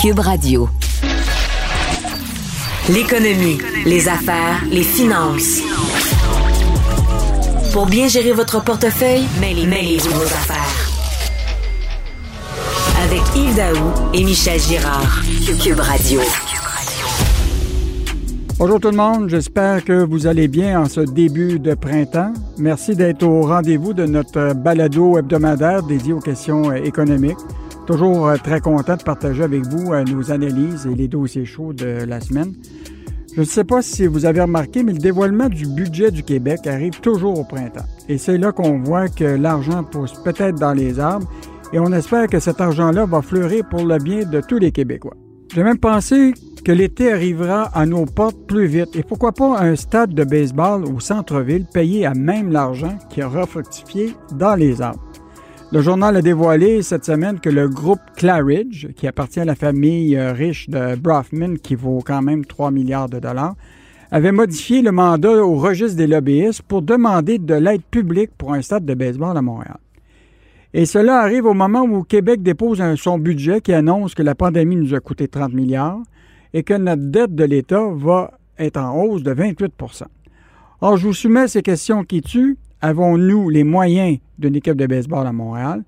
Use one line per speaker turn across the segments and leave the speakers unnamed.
Cube Radio. L'économie, les affaires, les finances. Pour bien gérer votre portefeuille, mêlez-vous vos affaires. Avec Yves Daou et Michel Girard. Cube Radio.
Bonjour tout le monde, j'espère que vous allez bien en ce début de printemps. Merci d'être au rendez-vous de notre balado hebdomadaire dédié aux questions économiques. Toujours euh, très content de partager avec vous euh, nos analyses et les dossiers chauds de la semaine. Je ne sais pas si vous avez remarqué, mais le dévoilement du budget du Québec arrive toujours au printemps. Et c'est là qu'on voit que l'argent pousse peut-être dans les arbres et on espère que cet argent-là va fleurir pour le bien de tous les Québécois. J'ai même pensé que l'été arrivera à nos portes plus vite et pourquoi pas un stade de baseball au centre-ville payé à même l'argent qui aura fructifié dans les arbres. Le journal a dévoilé cette semaine que le groupe Claridge, qui appartient à la famille euh, riche de Brofman, qui vaut quand même 3 milliards de dollars, avait modifié le mandat au registre des lobbyistes pour demander de l'aide publique pour un stade de baseball à Montréal. Et cela arrive au moment où Québec dépose son budget qui annonce que la pandémie nous a coûté 30 milliards et que notre dette de l'État va être en hausse de 28% Or, je vous soumets ces questions qui tuent Avons-nous les moyens d'une équipe de baseball à Montréal?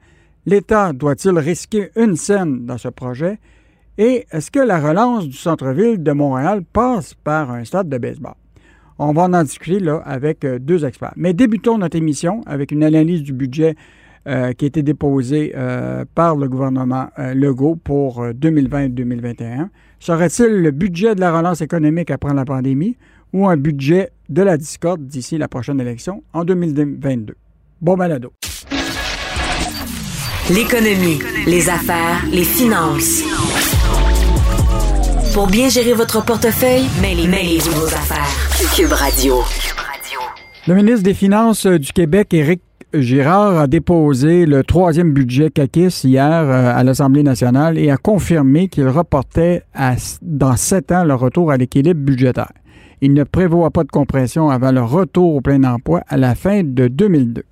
L'État doit-il risquer une scène dans ce projet? Et est-ce que la relance du centre-ville de Montréal passe par un stade de baseball? On va en discuter avec euh, deux experts. Mais débutons notre émission avec une analyse du budget euh, qui a été déposé euh, par le gouvernement Legault pour 2020-2021. Serait-il le budget de la relance économique après la pandémie ou un budget de la discorde d'ici la prochaine élection en 2022. Bon balado.
L'économie, les affaires, les finances. Pour bien gérer votre portefeuille, mêlez-vous vos affaires. Cube Radio.
Le ministre des Finances du Québec, Éric Girard a déposé le troisième budget CACIS hier euh, à l'Assemblée nationale et a confirmé qu'il reportait dans sept ans le retour à l'équilibre budgétaire. Il ne prévoit pas de compression avant le retour au plein emploi à la fin de 2002.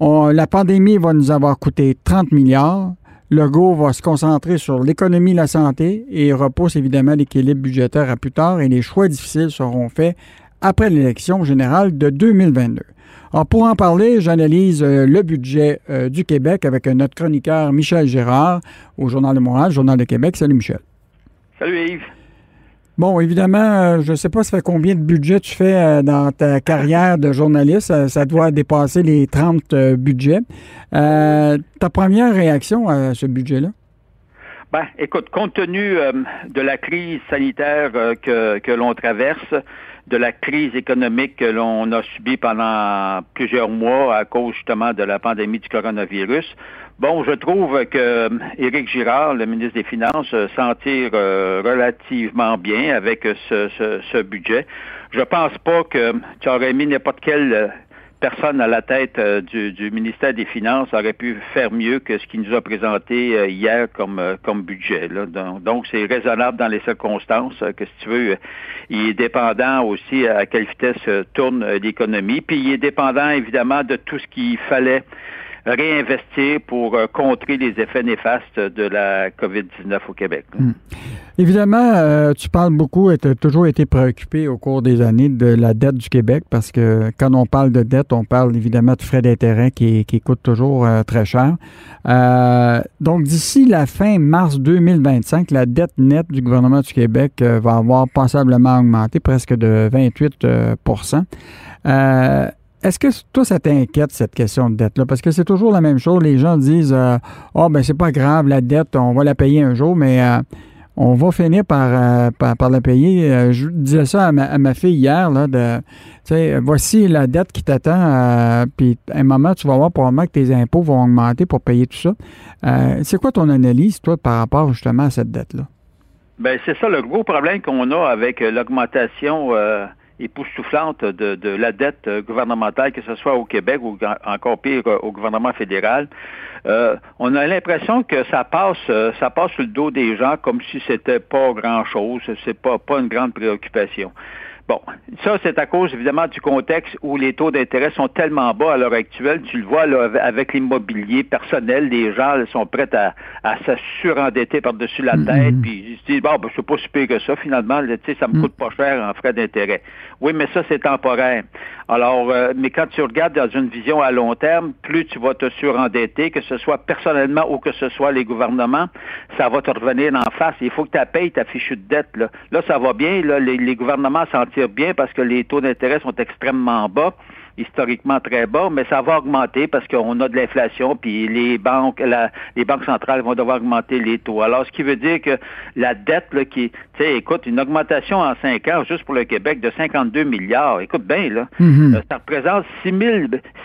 la pandémie va nous avoir coûté 30 milliards. Le GO va se concentrer sur l'économie et la santé et repousse évidemment l'équilibre budgétaire à plus tard et les choix difficiles seront faits après l'élection générale de 2022. Alors pour en parler, j'analyse euh, le budget euh, du Québec avec notre chroniqueur Michel Gérard au Journal de Montréal, Journal de Québec. Salut Michel.
Salut Yves.
Bon, évidemment, euh, je ne sais pas ça fait combien de budgets tu fais euh, dans ta carrière de journaliste. Ça, doit dépasser les 30 euh, budgets. ta première réaction à ce budget-là?
Ben, écoute, compte tenu de la crise sanitaire que, que l'on traverse, de la crise économique que l'on a subie pendant plusieurs mois à cause justement de la pandémie du coronavirus, Bon, je trouve que euh, Éric Girard, le ministre des Finances, euh, s'en tire euh, relativement bien avec ce, ce, budget. Je pense pas que tu aurais mis n'importe quelle personne à la tête du, ministère des Finances aurait pu faire mieux que ce qu'il nous a présenté hier comme, comme budget. Donc, c'est raisonnable dans les circonstances que, si tu veux, il est dépendant aussi à quelle vitesse tourne l'économie. Puis, il est dépendant, évidemment, de tout ce qu'il fallait réinvestir pour euh, contrer les effets néfastes de la COVID-19 au Québec. Hmm.
Évidemment, euh, tu parles beaucoup et tu as toujours été préoccupé au cours des années de la dette du Québec parce que quand on parle de dette, on parle évidemment de frais d'intérêt qui, coûtent toujours euh, très cher. donc, d'ici la fin mars 2025, la dette nette du gouvernement du Québec va avoir passablement augmenté, presque de 28 est-ce que toi, ça t'inquiète, cette question de dette-là? Parce que c'est toujours la même chose. Les gens disent euh, oh, ben, c'est pas grave, la dette, on va la payer un jour, mais euh, on va finir par, euh, par, la payer. je disais ça à ma, fille hier, là, de, voici la dette qui t'attend, puis à un moment, tu vas voir probablement que tes impôts vont augmenter pour payer tout ça. c'est quoi ton analyse, toi, par rapport justement à cette dette-là?
Ben, c'est ça le gros problème qu'on a avec l'augmentation époustouflante de, de la dette gouvernementale, que ce soit au Québec ou encore pire au gouvernement fédéral. Euh, on a l'impression que ça passe, euh, ça passe sur le dos des gens comme si c'était pas grand chose, c'est pas pas une grande préoccupation. Bon, ça, c'est à cause, évidemment, du contexte où les taux d'intérêt sont tellement bas à l'heure actuelle. Tu le vois, là, avec l'immobilier personnel, les gens sont prêts à, à se surendetter par-dessus la mm-hmm. tête, puis ils se disent, bon, ben, c'est pas si pire que ça, finalement, tu sais, ça me mm. coûte pas cher en frais d'intérêt. Oui, mais ça, c'est temporaire. Alors, euh, mais quand tu regardes dans une vision à long terme, plus tu vas te surendetter, que ce soit personnellement ou que ce soit les gouvernements, ça va te revenir en face. Il faut que tu payes ta fichue de dette. Là, là ça va bien. Là, les, les gouvernements s'en bien parce que les taux d'intérêt sont extrêmement bas historiquement très bas, mais ça va augmenter parce qu'on a de l'inflation, puis les banques, les banques centrales vont devoir augmenter les taux. Alors, ce qui veut dire que la dette, là, qui, tu sais, écoute, une augmentation en cinq ans, juste pour le Québec, de 52 milliards, écoute bien, là, mm-hmm. euh, ça représente 6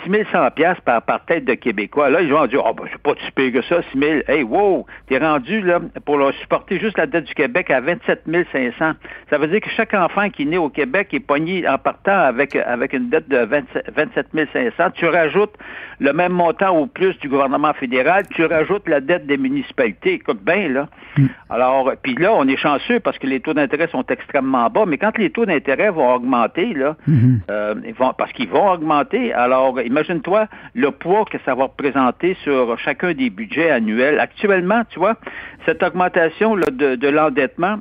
6100 piastres par, par tête de Québécois. Là, ils vont dire, oh, ben, c'est pas si pire que ça, 6 000. Hey, wow, t'es rendu, là, pour supporter juste la dette du Québec à 27 500. Ça veut dire que chaque enfant qui est né au Québec est pogné en partant avec, avec une dette de 27 27 500. Tu rajoutes le même montant ou plus du gouvernement fédéral, tu rajoutes la dette des municipalités. Écoute bien, là. Mm. Alors, puis là, on est chanceux parce que les taux d'intérêt sont extrêmement bas, mais quand les taux d'intérêt vont augmenter, là, mm-hmm. euh, vont, parce qu'ils vont augmenter, alors imagine-toi le poids que ça va représenter sur chacun des budgets annuels. Actuellement, tu vois, cette augmentation là, de, de l'endettement,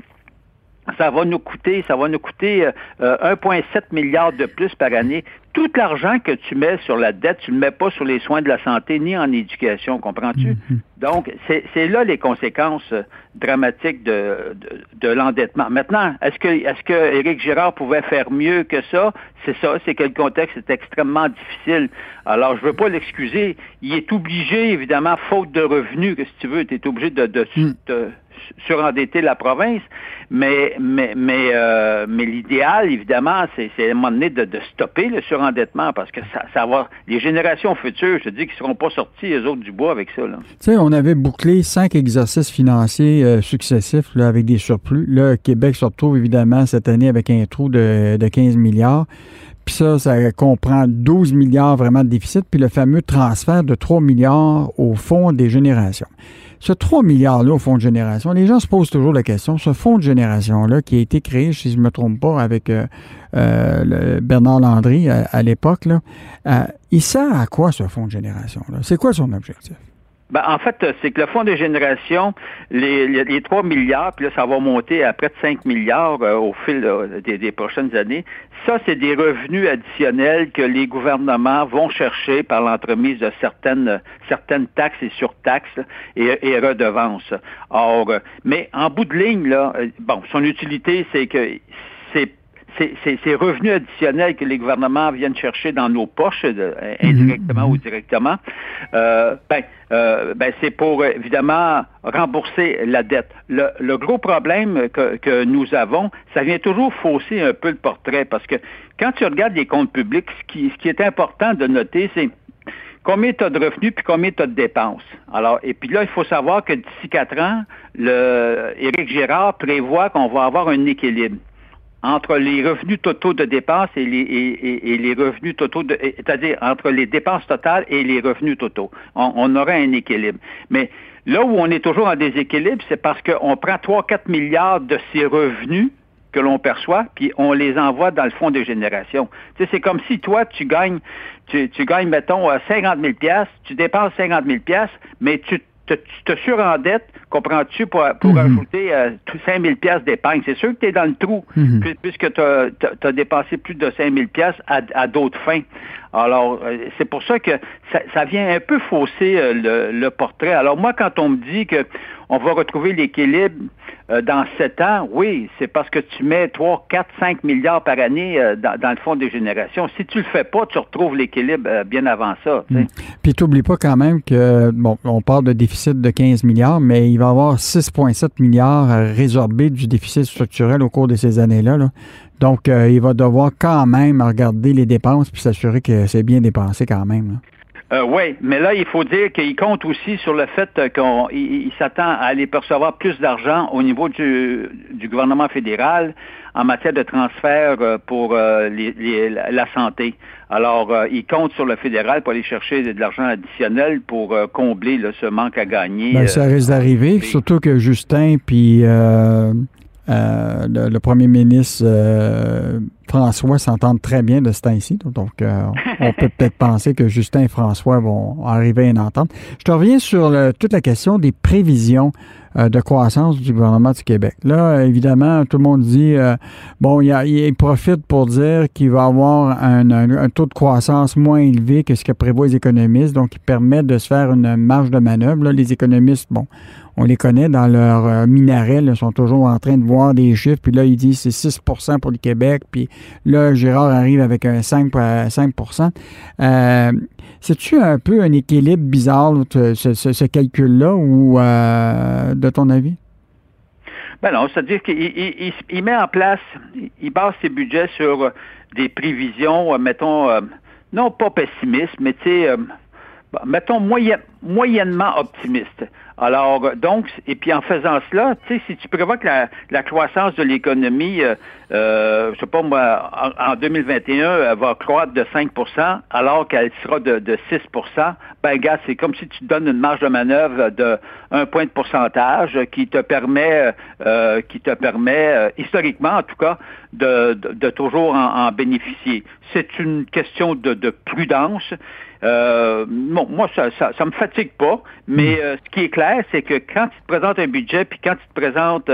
ça va nous coûter, ça va nous coûter 1,7 euh, milliard de plus par année. Tout l'argent que tu mets sur la dette, tu ne le mets pas sur les soins de la santé ni en éducation, comprends-tu? Mm-hmm. Donc, c'est là les conséquences euh, dramatiques de, de, l'endettement. Maintenant, est-ce que est-ce que Éric Girard pouvait faire mieux que ça? C'est ça, c'est que le contexte est extrêmement difficile. Alors, je veux pas l'excuser. Il est obligé, évidemment, faute de revenus, que si tu veux, tu es obligé de, de, mm. De surendetter la province, mais mais mais euh, l'idéal, évidemment, c'est à un moment donné de, stopper le surendettement parce que ça, va les générations futures, je te dis, qu'ils seront pas sortis les autres du bois avec ça. Tu
sais, on avait bouclé cinq exercices financiers euh, successifs avec des surplus. Là, Québec se retrouve évidemment cette année avec un trou de, de 15 milliards. Puis ça, ça comprend 12 milliards vraiment de déficit, puis le fameux transfert de 3 milliards au fonds des générations. Ce 3 milliards-là au fonds de génération, les gens se posent toujours la question, ce fonds de génération-là qui a été créé, si je ne me trompe pas, avec euh, euh, Bernard Landry à, l'époque, euh, il sert à quoi ce fonds de génération-là? C'est quoi son objectif?
Ben, en fait, c'est que le fonds de génération, les, les, 3 milliards, puis là, ça va monter à près de 5 milliards euh, au fil des, prochaines années. Ça, c'est des revenus additionnels que les gouvernements vont chercher par l'entremise de certaines, certaines taxes et surtaxes et, et redevances. Or, euh, mais en bout de ligne, là, euh, bon, son utilité, c'est que c'est ces revenus additionnels que les gouvernements viennent chercher dans nos poches, euh, indirectement ou directement, euh, ben, euh, ben, c'est pour évidemment rembourser la dette. Le, gros problème que, nous avons, ça vient toujours fausser un peu le portrait parce que quand tu regardes les comptes publics, ce qui, ce qui est important de noter, c'est combien tu as de revenus puis combien tu as de dépenses. Alors, et puis là, il faut savoir que d'ici quatre ans, le Éric Girard prévoit qu'on va avoir un équilibre entre les revenus totaux de dépenses et les, et, les revenus totaux, c'est-à-dire entre les dépenses totales et les revenus totaux. On, on aura un équilibre. Mais là où on est toujours en déséquilibre, c'est parce qu'on prend 3-4 milliards de ces revenus que l'on perçoit, puis on les envoie dans le fonds de génération. Tu sais, c'est comme si toi, tu gagnes, tu, tu gagnes, mettons, 50 000 tu dépenses 50 000 mais tu tu te surendettes, comprends-tu, pour, pour mhm. ajouter euh, 5 000 pièces d'épargne. C'est sûr que tu es dans le trou, mhm. puisque tu as, dépensé plus de 5 000 pièces à, d'autres fins. Alors, euh, c'est pour ça que ça, vient un peu fausser euh, le, le, portrait. Alors, moi, quand on me dit que on va retrouver l'équilibre euh, dans sept ans, oui, c'est parce que tu mets 3, 4, 5 milliards par année euh, dans, le fonds des générations. Si tu le fais pas, tu retrouves l'équilibre euh, bien avant ça.
Hmm. Puis tu n'oublies pas quand même que, bon, on parle de déficit de 15 milliards, mais il va y avoir 6,7 milliards à résorber du déficit structurel au cours de ces années-là. Donc, il va devoir quand même regarder les dépenses puis s'assurer que c'est bien dépensé quand même.
Euh, oui, mais là, il faut dire qu'il compte aussi sur le fait qu'il s'attend à aller percevoir plus d'argent au niveau du, gouvernement fédéral en matière de transfert euh, pour euh, la santé. Alors, il compte sur le fédéral pour aller chercher de, l'argent additionnel pour combler ce manque à gagner.
Ben, ça risque d'arriver, surtout que Justin puis le, premier ministre François s'entendent très bien de ce temps-ci. Donc, on peut peut-être penser que Justin et François vont arriver à une entente. Je te reviens sur toute la question des prévisions euh, de croissance du gouvernement du Québec. Là, évidemment, tout le monde dit, euh, bon, il, profite pour dire qu'il va avoir un, taux de croissance moins élevé que ce que prévoient les économistes, donc il permet de se faire une marge de manœuvre. les économistes, bon, on les connaît dans leur euh, minaret, ils sont toujours en train de voir des chiffres, puis là, ils disent c'est 6% pour le Québec, puis là, Gérard arrive avec un 5, 5 c'est-tu un peu un équilibre bizarre, ce, calcul-là, ou euh, de ton avis?
Ben non, c'est-à-dire qu'il met en place, il base ses budgets sur des prévisions, euh, mettons, euh, non pas pessimistes, mais tu sais, mettons moyennement optimistes. Alors, donc, et puis en faisant cela, tu sais, si tu prévois que la, croissance de l'économie, euh, euh, je sais pas moi, en, 2021, elle va croître de 5% alors qu'elle sera de, 6% ben gars, c'est comme si tu donnes une marge de manœuvre de un point de pourcentage qui te permet, euh, qui te permet, euh, historiquement en tout cas, de, de, toujours en, bénéficier. C'est une question de, de prudence. Euh, bon, moi, ça, ça, ça me fatigue pas, mais hmm. euh, ce qui est clair, c'est que quand tu te présentes un budget, puis quand tu te présentes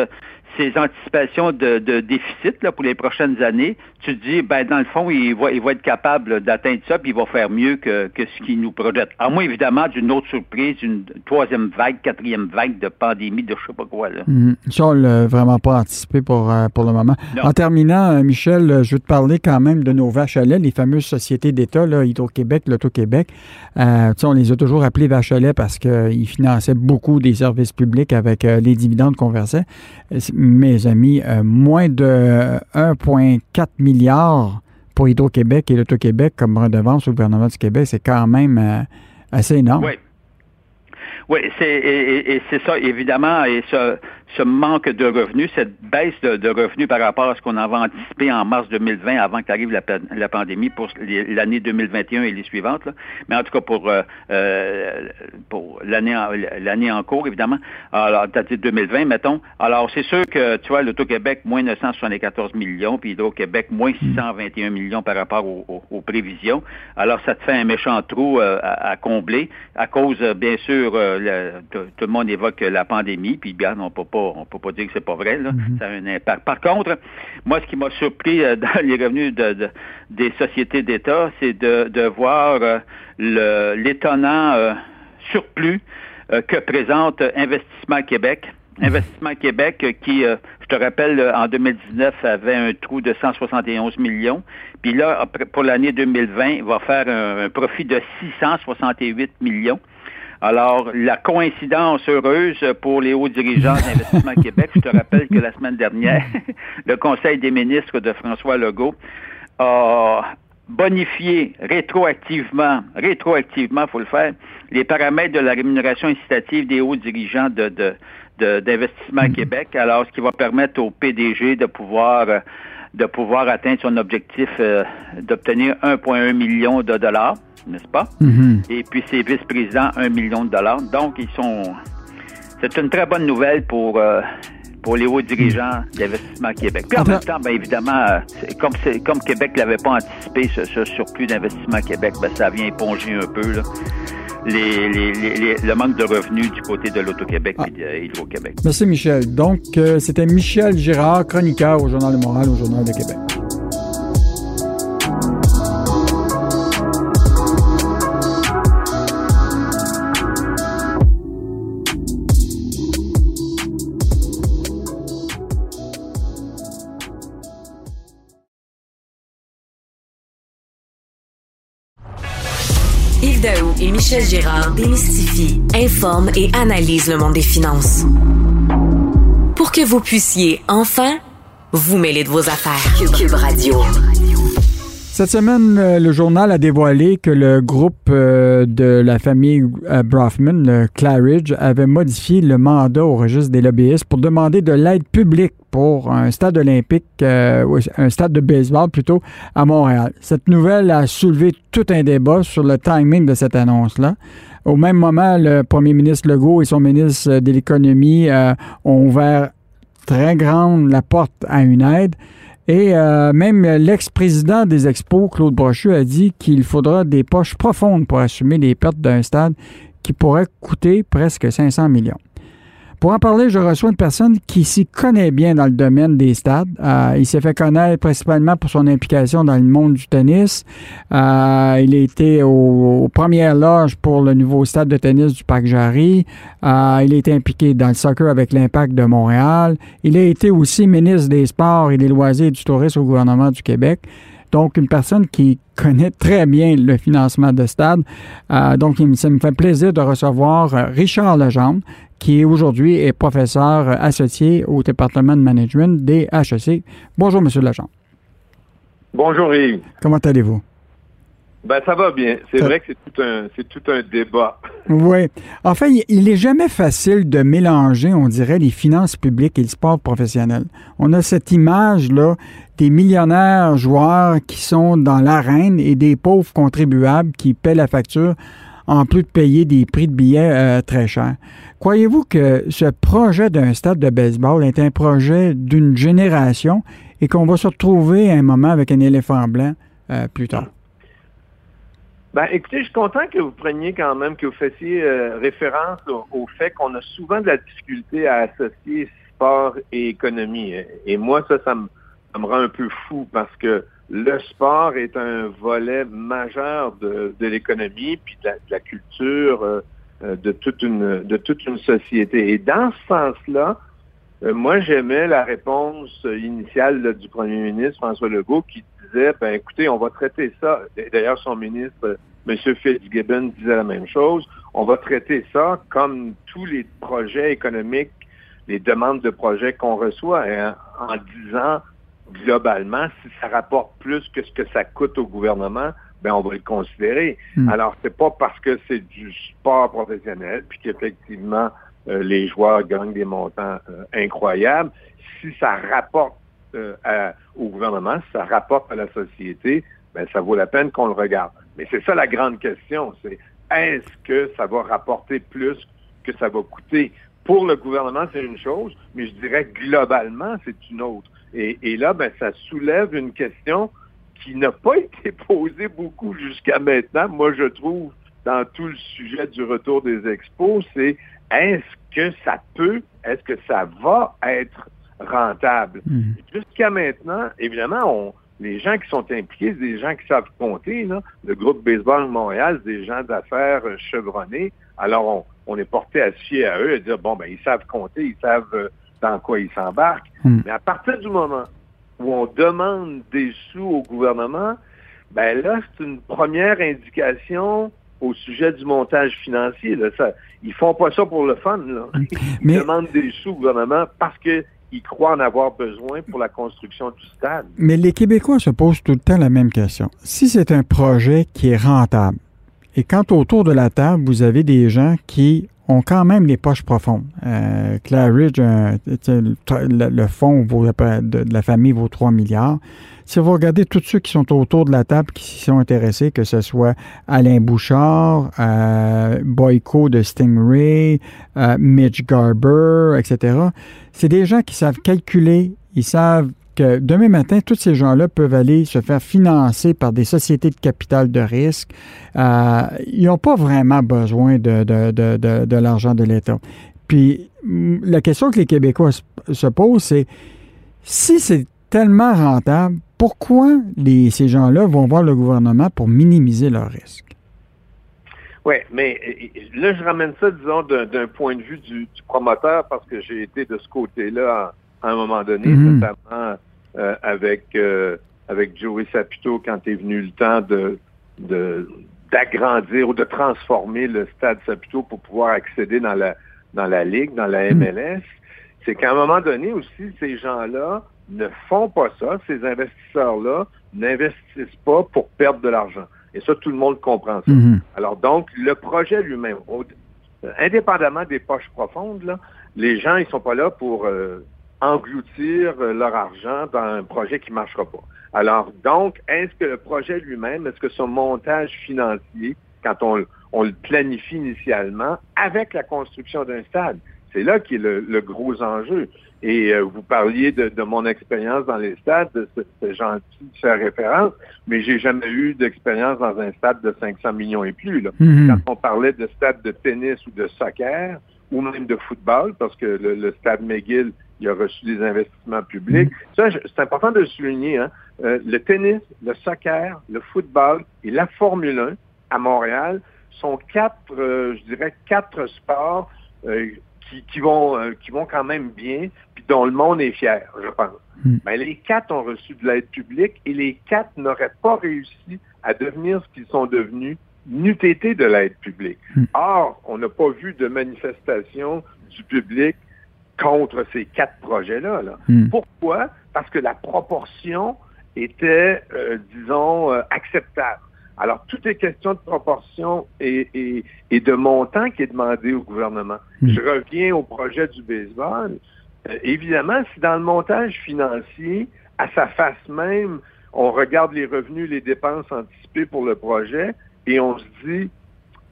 ces anticipations de, déficit là, pour les prochaines années, tu te dis, ben, dans le fond, il va, il va être capable d'atteindre ça, puis il va faire mieux que, que ce qu'il nous projette. À moins, évidemment, d'une autre surprise, une troisième vague, quatrième vague de pandémie, de je sais pas quoi. Là.
Mm Ça, on l'a vraiment pas anticipé pour, euh, pour le moment. En terminant, euh, Michel, euh, je veux te parler quand même de nos vaches à lait, les fameuses sociétés d'État, Hydro-Québec, l'Auto-Québec. Euh, on les a toujours appelées vaches à lait parce qu'ils finançaient beaucoup des services publics avec les dividendes qu'on versait mes amis, euh, moins de 1,4 milliard pour Hydro-Québec et l'Auto-Québec comme redevance au gouvernement du Québec, c'est quand même euh, assez énorme.
Oui. Oui, c'est et, c'est ça, évidemment, ce manque de revenus, cette baisse de, revenus par rapport à ce qu'on avait anticipé en mars 2020 avant qu'arrive la, la pandémie pour l'année 2021 et les suivantes. Mais en tout cas pour euh, euh, pour l'année l'année en cours, évidemment. Alors, t'as dit 2020, mettons. Alors, c'est sûr que, tu vois, l'Auto-Québec, moins 974 millions, puis Hydro-Québec, moins 621 millions par rapport aux, prévisions. Alors, ça te fait un méchant trou euh, à, combler à cause, bien sûr, tout le monde évoque la pandémie, puis bien, on peut pas on peut pas dire que c'est pas vrai. Là. Mhm. Ça a un impact. Par contre, moi, ce qui m'a surpris euh, dans les revenus de, des sociétés d'État, c'est de, voir euh, l'étonnant euh, surplus que présente Investissement Québec. Investissement Québec qui, je te rappelle, en 2019 avait un trou de 171 millions. Puis là, pour l'année 2020, va faire un profit de 668 millions. Alors, la coïncidence heureuse pour les hauts dirigeants d'Investissement Québec, je te rappelle que la semaine dernière, le Conseil des ministres de François Legault a bonifié rétroactivement, rétroactivement, faut le faire, les paramètres de la rémunération incitative des hauts dirigeants de, d'Investissement mm. Québec, alors ce qui va permettre au PDG de pouvoir de pouvoir atteindre son objectif euh, d'obtenir 1,1 million de dollars n'est-ce pas? Mm-hmm. Et puis ses vice-présidents, un million de dollars. Donc, ils sont. C'est une très bonne nouvelle pour. Euh, pour les hauts dirigeants d'Investissement Québec. Puis en même temps, bien évidemment, euh, comme, comme Québec ne l'avait pas anticipé, ce, surplus d'Investissement Québec, ben, ça vient éponger un peu les, le manque de revenus du côté de l'Auto-Québec et de Hydro-Québec.
Merci, Michel. Donc, euh, c'était Michel Girard, chroniqueur au Journal de Montréal, au Journal de Québec.
Michel Gérard démystifient, informent et analysent le monde des finances. Pour que vous puissiez enfin vous mêler de vos affaires. Cube Radio.
Cette semaine, euh, le journal a dévoilé que le groupe euh, de la famille euh, Brofman, le Claridge, avait modifié le mandat au registre des lobbyistes pour demander de l'aide publique pour un stade olympique, un stade de baseball plutôt, à Montréal. Cette nouvelle a soulevé tout un débat sur le timing de cette annonce-là. Au même moment, le premier ministre Legault et son ministre de l'Économie ont ouvert très grande la porte à une aide. Et euh, même l'ex-président des Expos, Claude Brochu, a dit qu'il faudra des poches profondes pour assumer les pertes d'un stade qui pourrait coûter presque 500 millions. Pour en parler, je reçois une personne qui s'y connaît bien dans le domaine des stades. Euh, il s'est fait connaître principalement pour son implication dans le monde du tennis. Euh, il a été aux, premières loges pour le nouveau stade de tennis du Parc Jarry. Euh, il a été impliqué dans le soccer avec l'Impact de Montréal. Il a été aussi ministre des Sports et des Loisirs et du Tourisme au gouvernement du Québec. Donc, une personne qui connaît très bien le financement de stade. donc, ça me fait plaisir de recevoir Richard Legendre, qui aujourd'hui est professeur associé au département de management des HEC. Bonjour, Monsieur Legendre.
Bonjour, Yves.
Comment allez-vous?
Ben, ça va bien. C'est vrai que c'est tout un, c'est tout un débat.
Oui. En fait, il n'est jamais facile de mélanger, on dirait, les finances publiques et le sport professionnel. On a cette image-là des millionnaires joueurs qui sont dans l'arène et des pauvres contribuables qui paient la facture en plus de payer des prix de billets euh, très chers. Croyez-vous que ce projet d'un stade de baseball est un projet d'une génération et qu'on va se retrouver à un moment avec un éléphant blanc euh, plus tard?
Ben, écoutez, je suis content que vous preniez quand même, que vous fassiez euh, référence au, fait qu'on a souvent de la difficulté à associer sport et économie. Et moi, ça, ça me, ça me rend un peu fou parce que le sport est un volet majeur de, l'économie puis de la, culture euh, euh, de toute une de toute une société. Et dans ce sens-là, euh, moi j'aimais la réponse initiale du premier ministre François Legault qui disait ben écoutez, on va traiter ça. D'ailleurs, son ministre M. Fitzgibbon disait la même chose. On va traiter ça comme tous les projets économiques, les demandes de projets qu'on reçoit, hein, en disant globalement, si ça rapporte plus que ce que ça coûte au gouvernement, ben on va le considérer. Hmm. Alors, c'est pas parce que c'est du sport professionnel, puis qu'effectivement, euh, les joueurs gagnent des montants euh, incroyables. Si ça rapporte euh, au gouvernement, si ça rapporte à la société, ben ça vaut la peine qu'on le regarde. Mais c'est ça la grande question, c'est est-ce que ça va rapporter plus que ça va coûter? Pour le gouvernement, c'est une chose, mais je dirais globalement, c'est une autre. Et, là, ben, ça soulève une question qui n'a pas été posée beaucoup jusqu'à maintenant. Moi, je trouve, dans tout le sujet du retour des expos, c'est est-ce que ça peut, est-ce que ça va être rentable? Hmm. Jusqu'à maintenant, évidemment, on, les gens qui sont impliqués, c'est des gens qui savent compter. Là. Le groupe Baseball de Montréal, c'est des gens d'affaires chevronnés. Alors, on, on, est porté à se fier à eux et dire, bon, ben, ils savent compter, ils savent euh, dans quoi ils s'embarquent. Hmm. Mais à partir du moment où on demande des sous au gouvernement, ben là, c'est une première indication au sujet du montage financier. Là. Ça, ils font pas ça pour le fun. Là. Ils demandent des sous au gouvernement parce qu'ils croient en avoir besoin pour la construction du stade.
Mais les Québécois se posent tout le temps la même question. Si c'est un projet qui est rentable, et quand autour de la table, vous avez des gens qui ont quand même les poches profondes. Euh, Claridge, euh, le, fonds de, la famille vaut 3 milliards. Si vous regardez tous ceux qui sont autour de la table qui s'y sont intéressés, que ce soit Alain Bouchard, euh, Boyko de Stingray, euh, Mitch Garber, etc., c'est des gens qui savent calculer, ils savent que demain matin, tous ces gens-là peuvent aller se faire financer par des sociétés de capital de risque. Euh, ils n'ont pas vraiment besoin de, de, l'argent de l'État. Puis mm, la question que les Québécois se posent, c'est si c'est tellement rentable, pourquoi les, ces gens-là vont voir le gouvernement pour minimiser leurs risques?
Oui, mais là, je ramène ça, disons, d'un point de vue du, promoteur, parce que j'ai été de ce côté-là à, un moment donné, mm-hmm. notamment euh, avec euh, avec Joey Saputo quand est venu le temps de d'agrandir ou de transformer le stade Saputo pour pouvoir accéder dans la dans la ligue, dans la MLS, c'est qu'à un moment donné aussi ces gens-là ne font pas ça, ces investisseurs-là n'investissent pas pour perdre de l'argent. Et ça, tout le monde comprend ça. Mm-hmm. Alors donc, le projet lui-même, indépendamment des poches profondes, là, les gens, ils sont pas là pour euh, engloutir euh, leur argent dans un projet qui ne marchera pas. Alors, donc, est-ce que le projet lui-même, est-ce que son montage financier, quand on, le planifie initialement, avec la construction d'un stade, c'est là qui est le, gros enjeu. Et euh, vous parliez de, mon expérience dans les stades, c'est gentil de faire référence, mais j'ai jamais eu d'expérience dans un stade de 500 millions et plus. Là. Mm-hmm. Quand on parlait de stade de tennis ou de soccer, ou même de football, parce que le, stade McGill, il a reçu des investissements publics. Mm-hmm. Ça, c'est important de le souligner. Hein? Euh, le tennis, le soccer, le football et la Formule 1 à Montréal sont quatre, euh, je dirais, quatre sports euh, qui, vont, euh, qui vont quand même bien, puis dont le monde est fier, je pense. Hmm. Mais les quatre ont reçu de l'aide publique et les quatre n'auraient pas réussi à devenir ce qu'ils sont devenus n'eût été de l'aide publique. Hmm. Or, on n'a pas vu de manifestation du public contre ces quatre projets-là. Hmm. Pourquoi? Parce que la proportion était, disons, acceptable. Alors, tout est question de proportion et, de montant qui est demandé au gouvernement. Hmm. Je reviens au projet du baseball. Euh, évidemment, si dans le montage financier, à sa face même, on regarde les revenus, les dépenses anticipées pour le projet et on se dit,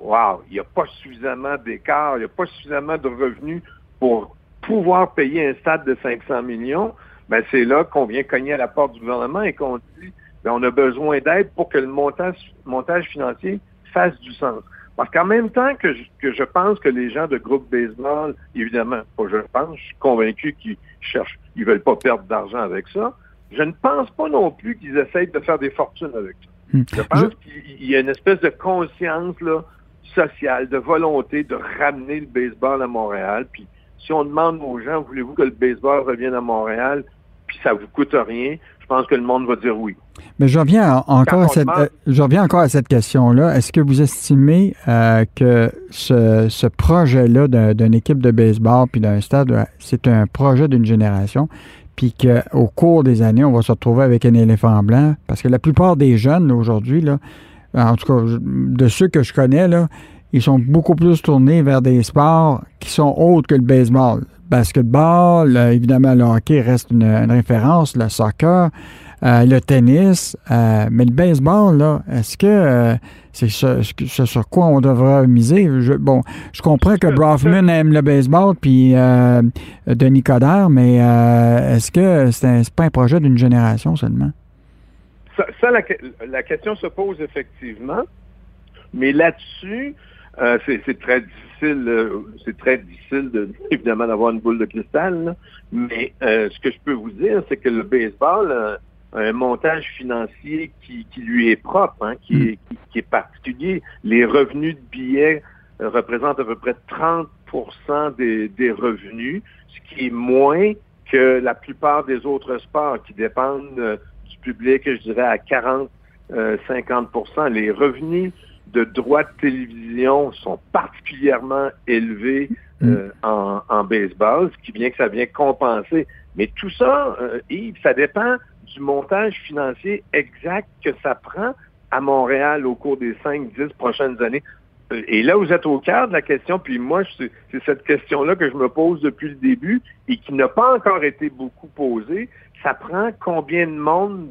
wow, il n'y a pas suffisamment d'écart, il n'y a pas suffisamment de revenus pour pouvoir payer un stade de 500 millions, ben c'est là qu'on vient cogner à la porte du gouvernement et qu'on dit, ben, on a besoin d'aide pour que le montage, montage financier fasse du sens. Parce qu'en même temps que je, que je pense que les gens de groupe baseball, évidemment, pas je pense, je suis convaincu qu'ils cherchent, ils veulent pas perdre d'argent avec ça. Je ne pense pas non plus qu'ils essayent de faire des fortunes avec ça. Hmm. Je pense qu'il y a une espèce de conscience là, sociale, de volonté de ramener le baseball à Montréal. Puis si on demande aux gens, voulez-vous que le baseball revienne à Montréal, puis ça vous coûte rien, je pense que le monde va dire oui.
Mais je reviens encore, à cette, euh, je reviens encore à cette question-là. Est-ce que vous estimez euh, que ce, projet-là d'une équipe de baseball puis d'un stade, euh, c'est un projet d'une génération, puis qu'au cours des années, on va se retrouver avec un éléphant blanc? Parce que la plupart des jeunes aujourd'hui, en tout cas, de ceux que je connais, là, ils sont beaucoup plus tournés vers des sports qui sont autres que le baseball basketball, évidemment, le hockey reste une, référence, le soccer, euh, le tennis, euh, mais le baseball, là, est-ce que euh, c'est ce, sur quoi on devrait miser? Je, bon, je comprends que Brofman aime le baseball, puis Denis Coderre, mais est-ce que c'est pas un projet d'une génération seulement?
Ça, la, la, question se pose effectivement, mais là-dessus, c'est très difficile euh, c'est très difficile, de, évidemment, d'avoir une boule de cristal, mais euh, ce que je peux vous dire, c'est que le baseball a un montage financier qui, lui est propre, hein, hmm. qui, est, particulier. Les revenus de billets représentent à peu près 30 des, des revenus, ce qui est moins que la plupart des autres sports qui dépendent euh, du public, je dirais, à 40-50% Les revenus de droits de télévision sont particulièrement élevés mm. euh, en, baseball, ce qui vient que ça vient compenser. Mais tout ça, euh, Yves, ça dépend du montage financier exact que ça prend à Montréal au cours des 5-10 prochaines années. Euh, et là, vous êtes au cœur de la question, puis moi, c'est cette question-là que je me pose depuis le début et qui n'a pas encore été beaucoup posée. Ça prend combien de monde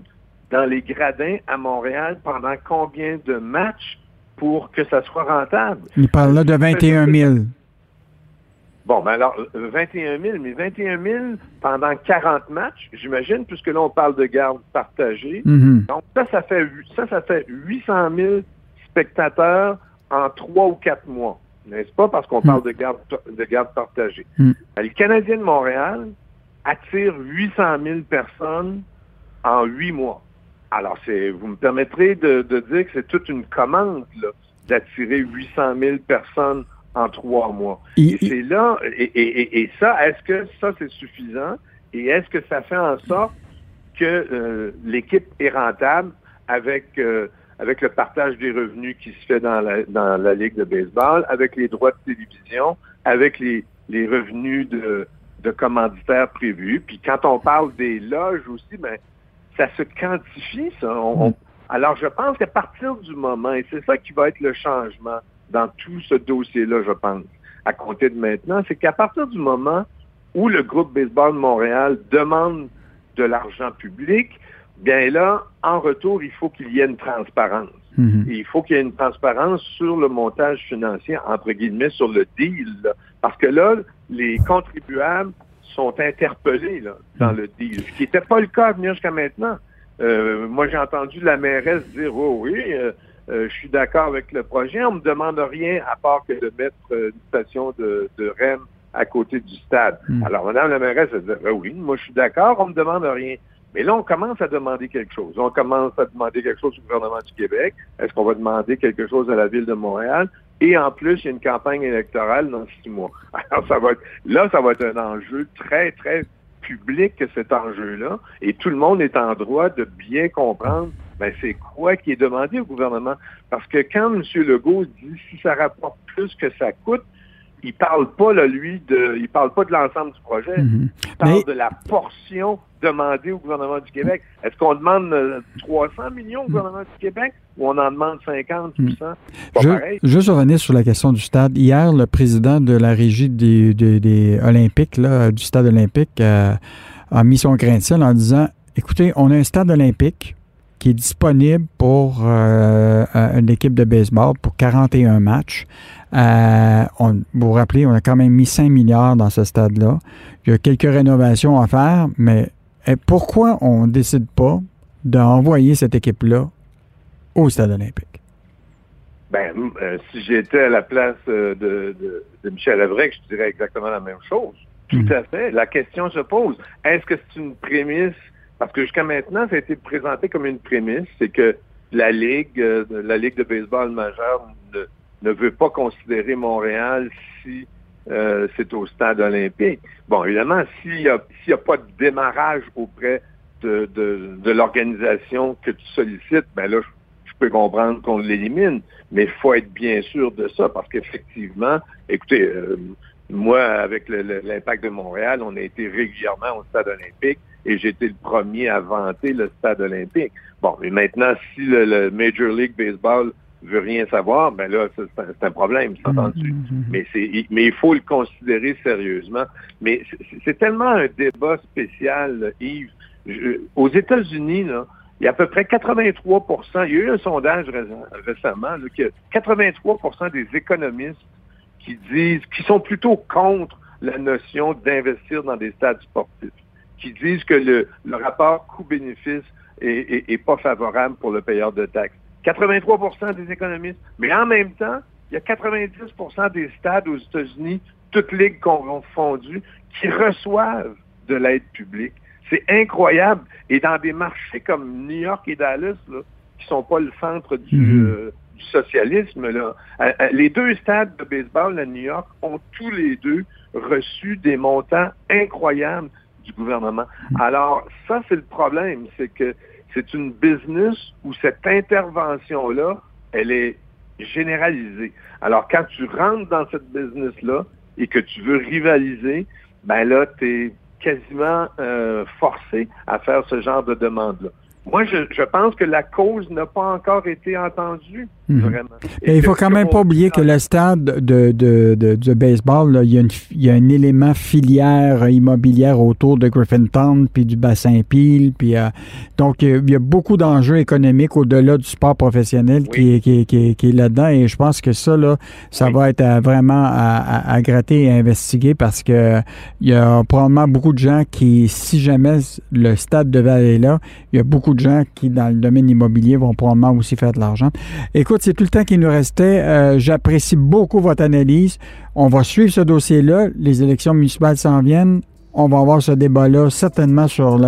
dans les gradins à Montréal pendant combien de matchs pour que ça soit rentable.
Il parle là de 21 000.
Bon, ben alors, 21 000, mais 21 000 pendant 40 matchs, j'imagine, puisque là, on parle de garde partagée. Mm-hmm. Donc, ça, ça fait, ça, ça fait 800 000 spectateurs en trois ou quatre mois. N'est-ce pas? Parce qu'on mm. parle de garde, de garde partagée. Mm. Ben, le Canadien de Montréal attire 800 000 personnes en huit mois. Alors, c'est, vous me permettrez de, dire que c'est toute une commande d'attirer 800 000 personnes en trois mois. et c'est là, et, ça, est-ce que ça, c'est suffisant? Et est-ce que ça fait en sorte que euh, l'équipe est rentable avec, euh, avec le partage des revenus qui se fait dans la, dans la Ligue de baseball, avec les droits de télévision, avec les, les revenus de, de commanditaires prévus? Puis quand on parle des loges aussi, ben, ça se quantifie, ça. Mm. alors, je pense qu'à partir du moment, et c'est ça qui va être le changement dans tout ce dossier-là, je pense, à compter de maintenant, c'est qu'à partir du moment où le groupe Baseball de Montréal demande de l'argent public, bien là, en retour, il faut qu'il y ait une transparence. Mm-hmm. il faut qu'il y ait une transparence sur le montage financier, entre guillemets, sur le deal. Parce que là, les contribuables sont interpellés là, dans le deal, ce qui n'était pas le cas à venir jusqu'à maintenant. Euh, moi, j'ai entendu la mairesse dire oh, oui, euh, euh, je suis d'accord avec le projet. On me demande rien à part que de mettre une station de, de REM à côté du stade. Hmm. Alors, Madame la mairesse, elle dit ben oui, moi, je suis d'accord, on me demande rien. Mais là, on commence à demander quelque chose. On commence à demander quelque chose au gouvernement du Québec. Est-ce qu'on va demander quelque chose à la ville de Montréal? Et en plus, il y a une campagne électorale dans six mois. Alors, ça va être, là, ça va être un enjeu très, très public, cet enjeu-là. Et tout le monde est en droit de bien comprendre ben, c'est quoi qui est demandé au gouvernement. Parce que quand M. Legault dit si ça rapporte plus que ça coûte, il parle pas, là, lui, de, il parle pas de l'ensemble du projet. Mhm. Il parle de la portion demandée au gouvernement du Québec? Est-ce qu'on demande 300 euh, millions au gouvernement du Québec ou on en demande 50 mhm.
Pas Je, Juste revenir sur la question du stade. Hier, le président de la régie des, Olympiques, là, du stade olympique, euh, a mis son grain de sel en disant, écoutez, on a un stade olympique qui est disponible pour euh, une équipe de baseball pour 41 matchs. Euh, on, vous vous rappelez, on a quand même mis 5 milliards dans ce stade-là. Il y a quelques rénovations à faire, mais eh, pourquoi on ne décide pas d'envoyer cette équipe-là au stade olympique?
Ben, euh, si j'étais à la place de, de, de Michel Avrec, je dirais exactement la même chose. Tout hmm. à fait. La question se pose. Est-ce que c'est une prémisse? Parce que jusqu'à maintenant, ça a été présenté comme une prémisse, c'est que la Ligue, euh, la Ligue de baseball majeure ne, veut pas considérer Montréal si euh, c'est au stade olympique. Bon, évidemment, s'il n'y a, a, pas de démarrage auprès de, de, l'organisation que tu sollicites, ben là, je, peux comprendre qu'on l'élimine, mais il faut être bien sûr de ça, parce qu'effectivement, écoutez, euh, moi, avec l'impact de Montréal, on a été régulièrement au stade olympique et j'étais le premier à vanter le stade olympique. Bon, mais maintenant, si le, Major League Baseball veut rien savoir, ben là, c'est un, problème, entendu. Mm-hmm, mm-hmm. Mais c'est, mais il faut le considérer sérieusement. Mais c'est tellement un débat spécial, Yves. aux États-Unis, là, il y a à peu près 83% il y a eu un sondage récemment, là, que 83% des économistes qui disent, qui sont plutôt contre la notion d'investir dans des stades sportifs qui disent que le, rapport coût-bénéfice est, pas favorable pour le payeur de taxes. 83% des économistes. Mais en même temps, il y a 90% des stades aux États-Unis, toutes ligues confondues, qui reçoivent de l'aide publique. C'est incroyable. Et dans des marchés comme New York et Dallas, là, qui sont pas le centre du, mm-hmm. euh, du socialisme, là, euh, euh, les deux stades de baseball à New York ont tous les deux reçu des montants incroyables du gouvernement. Alors, ça, c'est le problème, c'est que c'est une business où cette intervention-là, elle est généralisée. Alors, quand tu rentres dans cette business-là et que tu veux rivaliser, ben là, tu es quasiment euh, forcé à faire ce genre de demande-là. Moi, je, je, pense que la cause n'a pas encore été entendue, vraiment.
Et, il faut quand même pas oublier que le stade de, de, de, baseball, là, il, y a il, y a un élément filière immobilière autour de Griffintown, puis du bassin Peel, puis euh, donc il y a beaucoup d'enjeux économiques au-delà du sport professionnel qui, qui, qui, qui, est là-dedans, et je pense que ça, là, ça va être euh, vraiment à, à, gratter et à investiguer parce que il y a probablement beaucoup de gens qui, si jamais le stade devait aller là, il y a beaucoup de gens qui, dans le domaine immobilier, vont probablement aussi faire de l'argent. Écoute, c'est tout le temps qui nous restait. Euh, j'apprécie beaucoup votre analyse. On va suivre ce dossier-là. Les élections municipales s'en viennent. On va avoir ce débat-là certainement sur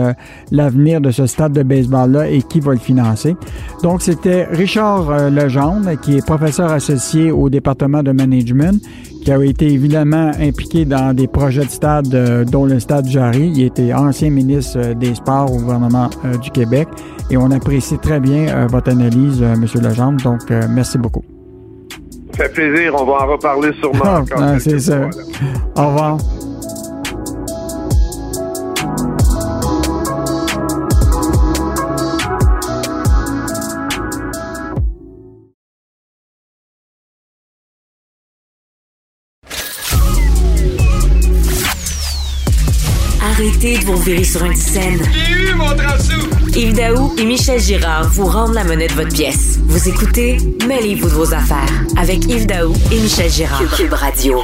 l'avenir de ce stade de baseball-là et qui va le financer. Donc, c'était Richard euh, Legendre, qui est professeur associé au département de management, qui a été évidemment impliqué dans des projets de stade, euh, dont le stade Jarry. Il était ancien ministre euh, des Sports au gouvernement euh, du Québec. Et on apprécie très bien votre analyse, M. Legendre. Donc, merci beaucoup.
Ça fait plaisir. On va en reparler sûrement.
Ah, c'est ça. Au revoir.
Sur une scène.
J'ai eu mon
Yves Daou et Michel Girard vous rendent la monnaie de votre pièce. Vous écoutez Mêlez-vous de vos affaires avec Yves Daou et Michel Girard. Cube Radio.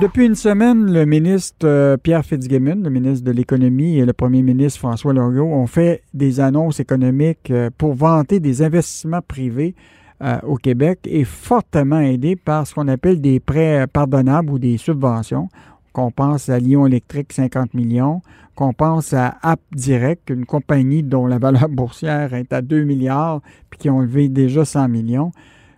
Depuis une semaine, le ministre euh, Pierre Fitzgibbon, le ministre de l'Économie et le premier ministre François Legault ont fait des annonces économiques euh, pour vanter des investissements privés euh, au Québec et fortement aidés par ce qu'on appelle des prêts pardonnables ou des subventions. Qu'on pense à Lyon Électrique, 50 millions, qu'on pense à App Direct, une compagnie dont la valeur boursière est à 2 milliards, puis qui ont levé déjà 100 millions.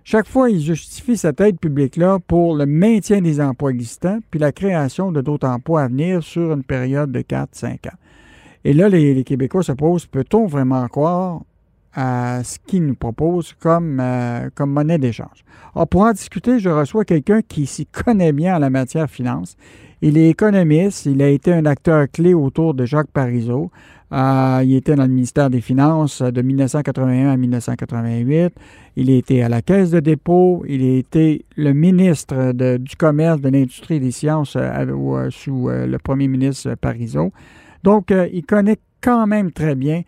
Chaque fois, il justifie cette aide publique-là pour le maintien des emplois existants, puis la création de d'autres emplois à venir sur une période de 4-5 ans. Et là, les, Québécois se posent, peut-on vraiment croire à ce qu'ils nous proposent comme, euh, comme monnaie d'échange? Alors, pour en discuter, je reçois quelqu'un qui s'y connaît bien en la matière finance. Il est économiste, il a été un acteur clé autour de Jacques Parizeau. Euh, il était dans le ministère des Finances de 1981 à 1988. Il était à la Caisse de dépôt. Il a été le ministre du Commerce, de l'Industrie et des Sciences euh, sous le premier ministre Parizeau. Donc, il connaît quand même très bien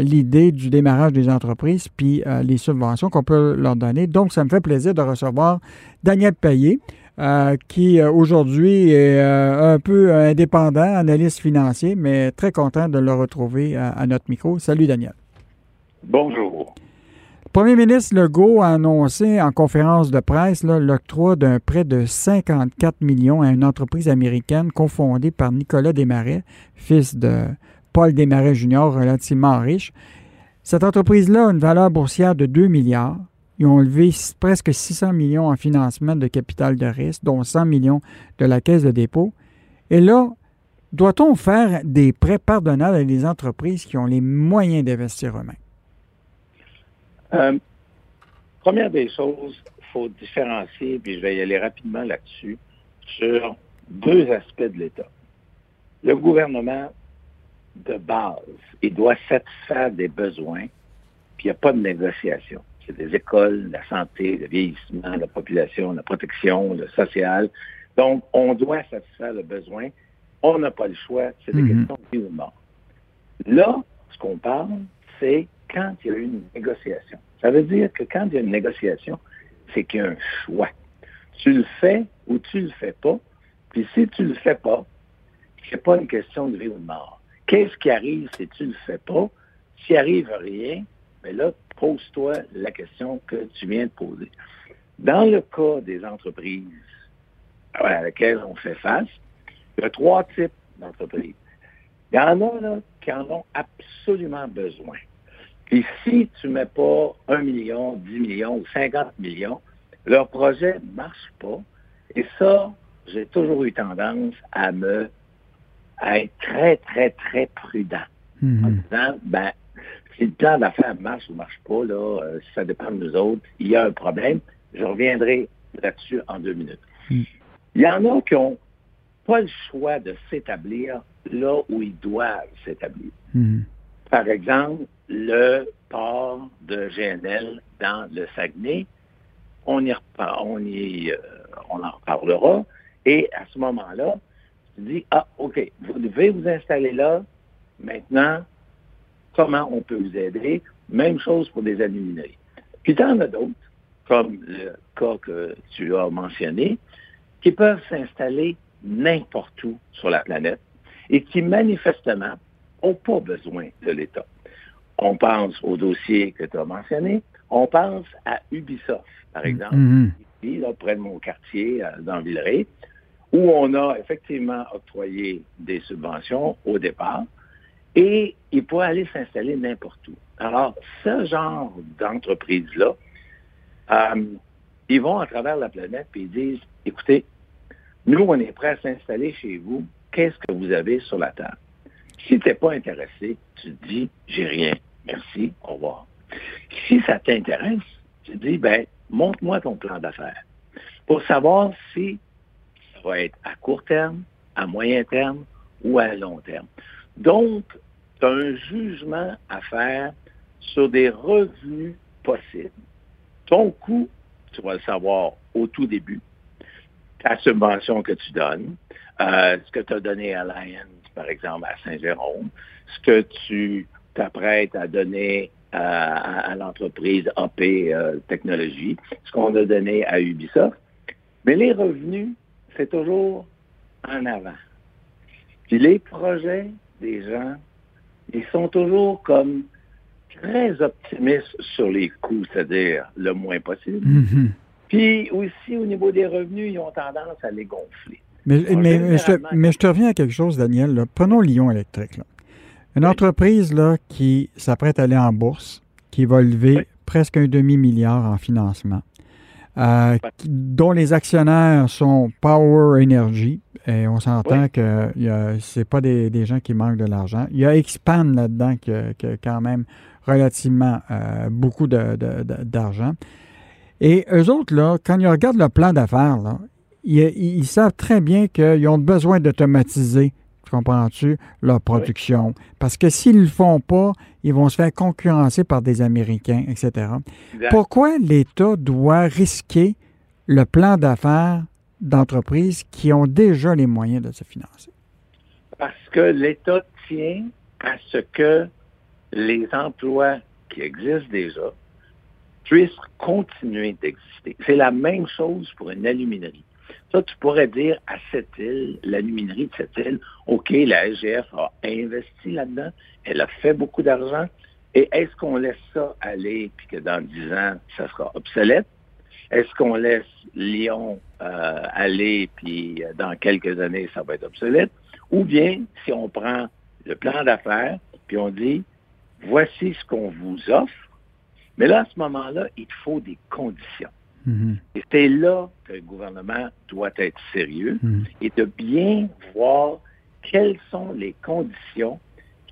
l'idée du démarrage des entreprises puis les subventions qu'on peut leur donner. Donc, ça me fait plaisir de recevoir Daniel Payet. Euh, qui euh, aujourd'hui est euh, un peu indépendant, analyste financier, mais très content de le retrouver à, notre micro. Salut Daniel.
Bonjour.
Le premier ministre Legault a annoncé en conférence de presse l'octroi d'un prêt de 54 millions à une entreprise américaine confondée par Nicolas Desmarais, fils de Paul Desmarais Jr., relativement riche. Cette entreprise-là a une valeur boursière de 2 milliards. Ils ont levé presque 600 millions en financement de capital de risque, dont 100 millions de la Caisse de dépôt. Et là, doit-on faire des prêts pardonnables à des entreprises qui ont les moyens d'investir eux-mêmes?
Euh, première des choses, il faut différencier, puis je vais y aller rapidement là-dessus, sur deux aspects de l'État. Le gouvernement, de base, il doit satisfaire des besoins, puis il n'y a pas de négociation des écoles, la santé, le vieillissement, la population, la protection, le social. Donc, on doit satisfaire le besoin. On n'a pas le choix. C'est des mhm. questions de vie ou de mort. Là, ce qu'on parle, c'est quand il y a une négociation. Ça veut dire que quand il y a une négociation, c'est qu'il y a un choix. Tu le fais ou tu le fais pas. Puis si tu le fais pas, c'est pas une question de vie ou de mort. Qu'est-ce qui arrive si tu le fais pas? S'il arrive rien, mais là, pose-toi la question que tu viens de poser. Dans le cas des entreprises à laquelle on fait face, il y a trois types d'entreprises. Il y en a qui en ont absolument besoin. Et si tu ne mets pas un million, 10 millions ou 50 millions, leur projet ne marche pas. Et ça, j'ai toujours eu tendance à me à être très, très, très prudent. Mm-hmm. En disant, ben, si le plan d'affaires marche ou ne marche pas, là, euh, ça dépend de nous autres, il y a un problème. Je reviendrai là-dessus en deux minutes. Hmm. Il y en a qui n'ont pas le choix de s'établir là où ils doivent s'établir. Hmm. Par exemple, le port de GNL dans le Saguenay, on y, on, y, euh, on en reparlera. Et à ce moment-là, tu dis, ah, OK, vous devez vous installer là. Maintenant, comment on peut vous aider? Même chose pour des alumineries. Puis il y en a d'autres, comme le cas que tu as mentionné, qui peuvent s'installer n'importe où sur la planète et qui manifestement n'ont pas besoin de l'État. On pense au dossier que tu as mentionné, on pense à Ubisoft, par mm-hmm. exemple, ici, là, près de mon quartier, euh, dans Villeray, où on a effectivement octroyé des subventions au départ, et il peut aller s'installer n'importe où. Alors, ce genre d'entreprise-là, euh, ils vont à travers la planète et ils disent, écoutez, nous, on est prêts à s'installer chez vous. Qu'est-ce que vous avez sur la table? Si tu n'es pas intéressé, tu te dis, j'ai rien. Merci, au revoir. Si ça t'intéresse, tu dis, ben, montre-moi ton plan d'affaires pour savoir si ça va être à court terme, à moyen terme ou à long terme. Donc, tu as un jugement à faire sur des revenus possibles. Ton coût, tu vas le savoir au tout début. Ta subvention que tu donnes, euh, ce que tu as donné à Lions, par exemple, à Saint-Jérôme, ce que tu t'apprêtes à donner à, l'entreprise AP euh, ce qu'on a donné à Ubisoft. Mais les revenus, c'est toujours en avant. Puis les projets des gens, ils sont toujours comme très optimistes sur les coûts, c'est-à-dire le moins possible.
Mhm.
Puis aussi, au niveau des revenus, ils ont tendance à les gonfler.
Mais,
Alors,
mais, mais je,
généralement-
mais je te reviens à quelque chose, Daniel. là. Prenons Lyon Électrique. là. Une
Oui.
entreprise là, qui s'apprête à aller en bourse, qui va lever
Oui.
presque un demi-milliard en financement, euh, dont les actionnaires sont Power Energy. Et on s'entend
Oui.
que ce n'est pas des, des gens qui manquent de l'argent. Il y a Expand là-dedans qui, a- qui a quand même relativement euh, beaucoup d'argent. Et eux autres, là, quand ils regardent le plan d'affaires, ils, ils savent très bien qu'ils ont besoin d'automatiser, tu comprends-tu, leur production. Parce que s'ils ne le font pas, ils vont se faire concurrencer par des Américains, etc.
Exact.
Pourquoi l'État doit risquer le plan d'affaires d'entreprises qui ont déjà les moyens de se financer?
Parce que l'État tient à ce que les emplois qui existent déjà puissent continuer d'exister. C'est la même chose pour une aluminerie. Ça, tu pourrais dire à cette île, l'aluminerie de cette île, OK, la SGF a investi là-dedans, elle a fait beaucoup d'argent, et est-ce qu'on laisse ça aller, puis que dans 10 ans, ça sera obsolète? Est-ce qu'on laisse Lyon euh, aller, puis euh, dans quelques années, ça va être obsolète? Ou bien, si on prend le plan d'affaires, puis on dit, voici ce qu'on vous offre, mais là, à ce moment-là, il faut des conditions.
Mhm,
Et c'est là que le gouvernement doit être sérieux
mhm.
et de bien voir quelles sont les conditions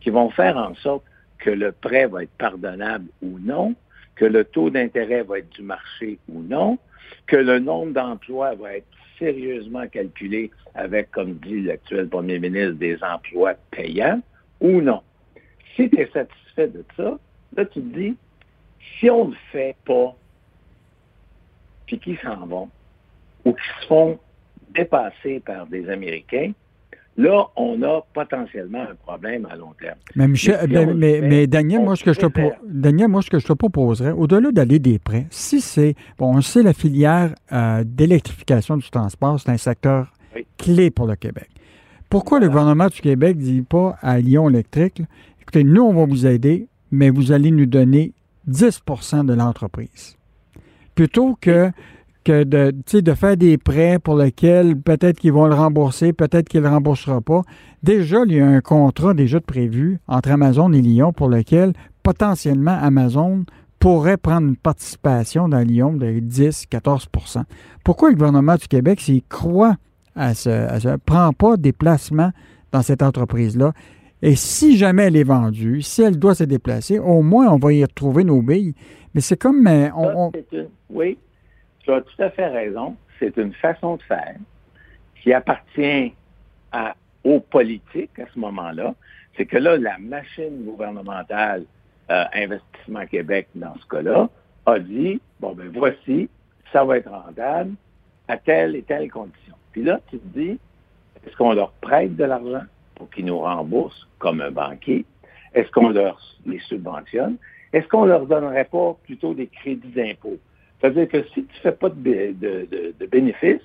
qui vont faire en sorte que le prêt va être pardonnable ou non, que le taux d'intérêt va être du marché ou non, que le nombre d'emplois va être sérieusement calculé avec, comme dit l'actuel premier ministre, des emplois payants ou non. Si tu es satisfait de ça, là, tu te dis, si on ne le fait pas, puis qu'ils s'en vont, ou qui se font dépasser par des Américains, là, on a potentiellement un problème à long terme.
Mais, Michel,
Mais si
ben,
on le
mais,
fait,
mais Daniel, moi, ce que je te, pro-
préfère.
Daniel, moi, ce que je te proposerais, au-delà d'aller des prêts, si c'est, bon, on sait la filière euh, d'électrification du transport, c'est un secteur
Oui.
clé pour le Québec. Pourquoi le gouvernement du Québec ne dit pas à Lyon Électrique, écoutez, nous, on va vous aider, mais vous allez nous donner 10% de l'entreprise? Plutôt que, de, faire des prêts pour lesquels peut-être qu'ils vont le rembourser, peut-être qu'ils ne le rembourseront pas. Déjà, il y a un contrat déjà prévu entre Amazon et Lyon pour lequel potentiellement Amazon pourrait prendre une participation dans Lyon de 10-14% Pourquoi le gouvernement du Québec, s'il croit à ce, à ce prend pas des placements dans cette entreprise-là, et si jamais elle est vendue, si elle doit se déplacer, au moins on va y retrouver nos billes. Mais c'est comme euh, on-
Ça, une- oui, tu as tout à fait raison. C'est une façon de faire qui appartient à, aux politiques à ce moment-là. C'est que là, la machine gouvernementale euh, Investissement Québec, dans ce cas-là, a dit, bon, ben voici, ça va être rentable à telle et telle condition. Puis là, tu te dis, est-ce qu'on leur prête de l'argent pour qu'ils nous remboursent comme un banquier? Est-ce qu'on leur les subventionne? Est-ce qu'on leur donnerait pas plutôt des crédits d'impôt? C'est-à-dire que si tu fais pas de, bé- de, de- de bénéfices,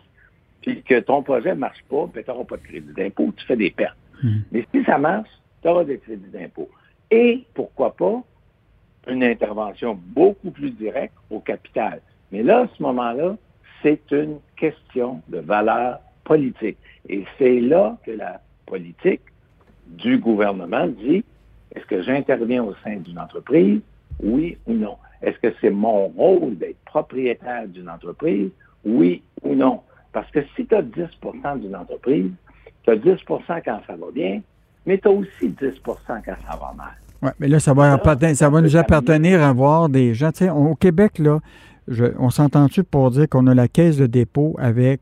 puis que ton projet ne marche pas, ben, tu n'auras pas de crédit d'impôt, tu fais des pertes.
Mhm.
Mais si ça marche, tu auras des crédits d'impôt. Et pourquoi pas une intervention beaucoup plus directe au capital. Mais là, à ce moment-là, c'est une question de valeur politique. Et c'est là que la politique du gouvernement dit, est-ce que j'interviens au sein d'une entreprise? Oui ou non. Est-ce que c'est mon rôle d'être propriétaire d'une entreprise? Oui ou non. Parce que si tu as 10% d'une entreprise, tu as 10% quand ça va bien, mais tu as aussi 10% quand ça va mal.
Oui, mais là, ça va, ça va nous appartenir à voir des gens. Tu sais, on- au Québec, là, je- on s'entend-tu pour dire qu'on a la caisse de dépôt avec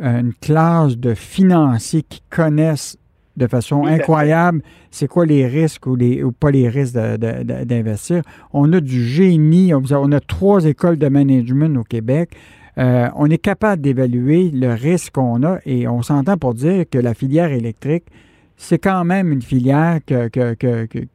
une classe de financiers qui connaissent de façon
fait.
incroyable c'est quoi les risques ou, les, ou pas les risques d'investir? On a du génie. On a, trois écoles de management au Québec. Euh, on est capable d'évaluer le risque qu'on a et on s'entend pour dire que la filière électrique, c'est quand même une filière qui a, que-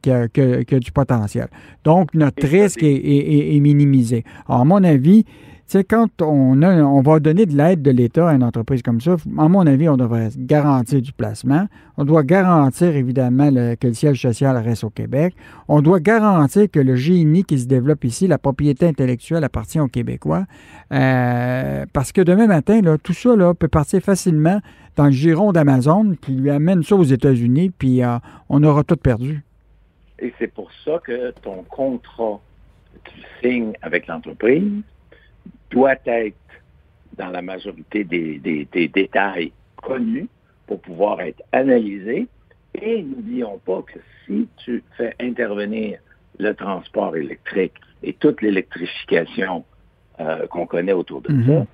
qui a du potentiel. Donc, notre risque est, est- est- est minimisé. Alors, à mon avis, sais, quand on, a, on va donner de l'aide de l'État à une entreprise comme ça, à mon avis, on devrait garantir du placement. On doit garantir, évidemment, que le siège social reste au Québec. On doit garantir que le génie qui se développe ici, la propriété intellectuelle appartient aux Québécois. Euh, parce que demain matin, tout ça peut partir facilement dans le giron d'Amazon, puis lui amène ça aux États-Unis, puis euh, on aura tout perdu.
Et c'est pour ça que ton contrat tu signes avec l'entreprise doit être dans la majorité des, détails connus pour pouvoir être analysé. Et n'oublions pas que si tu fais intervenir le transport électrique et toute l'électrification euh, qu'on connaît autour de mm-hmm. ça,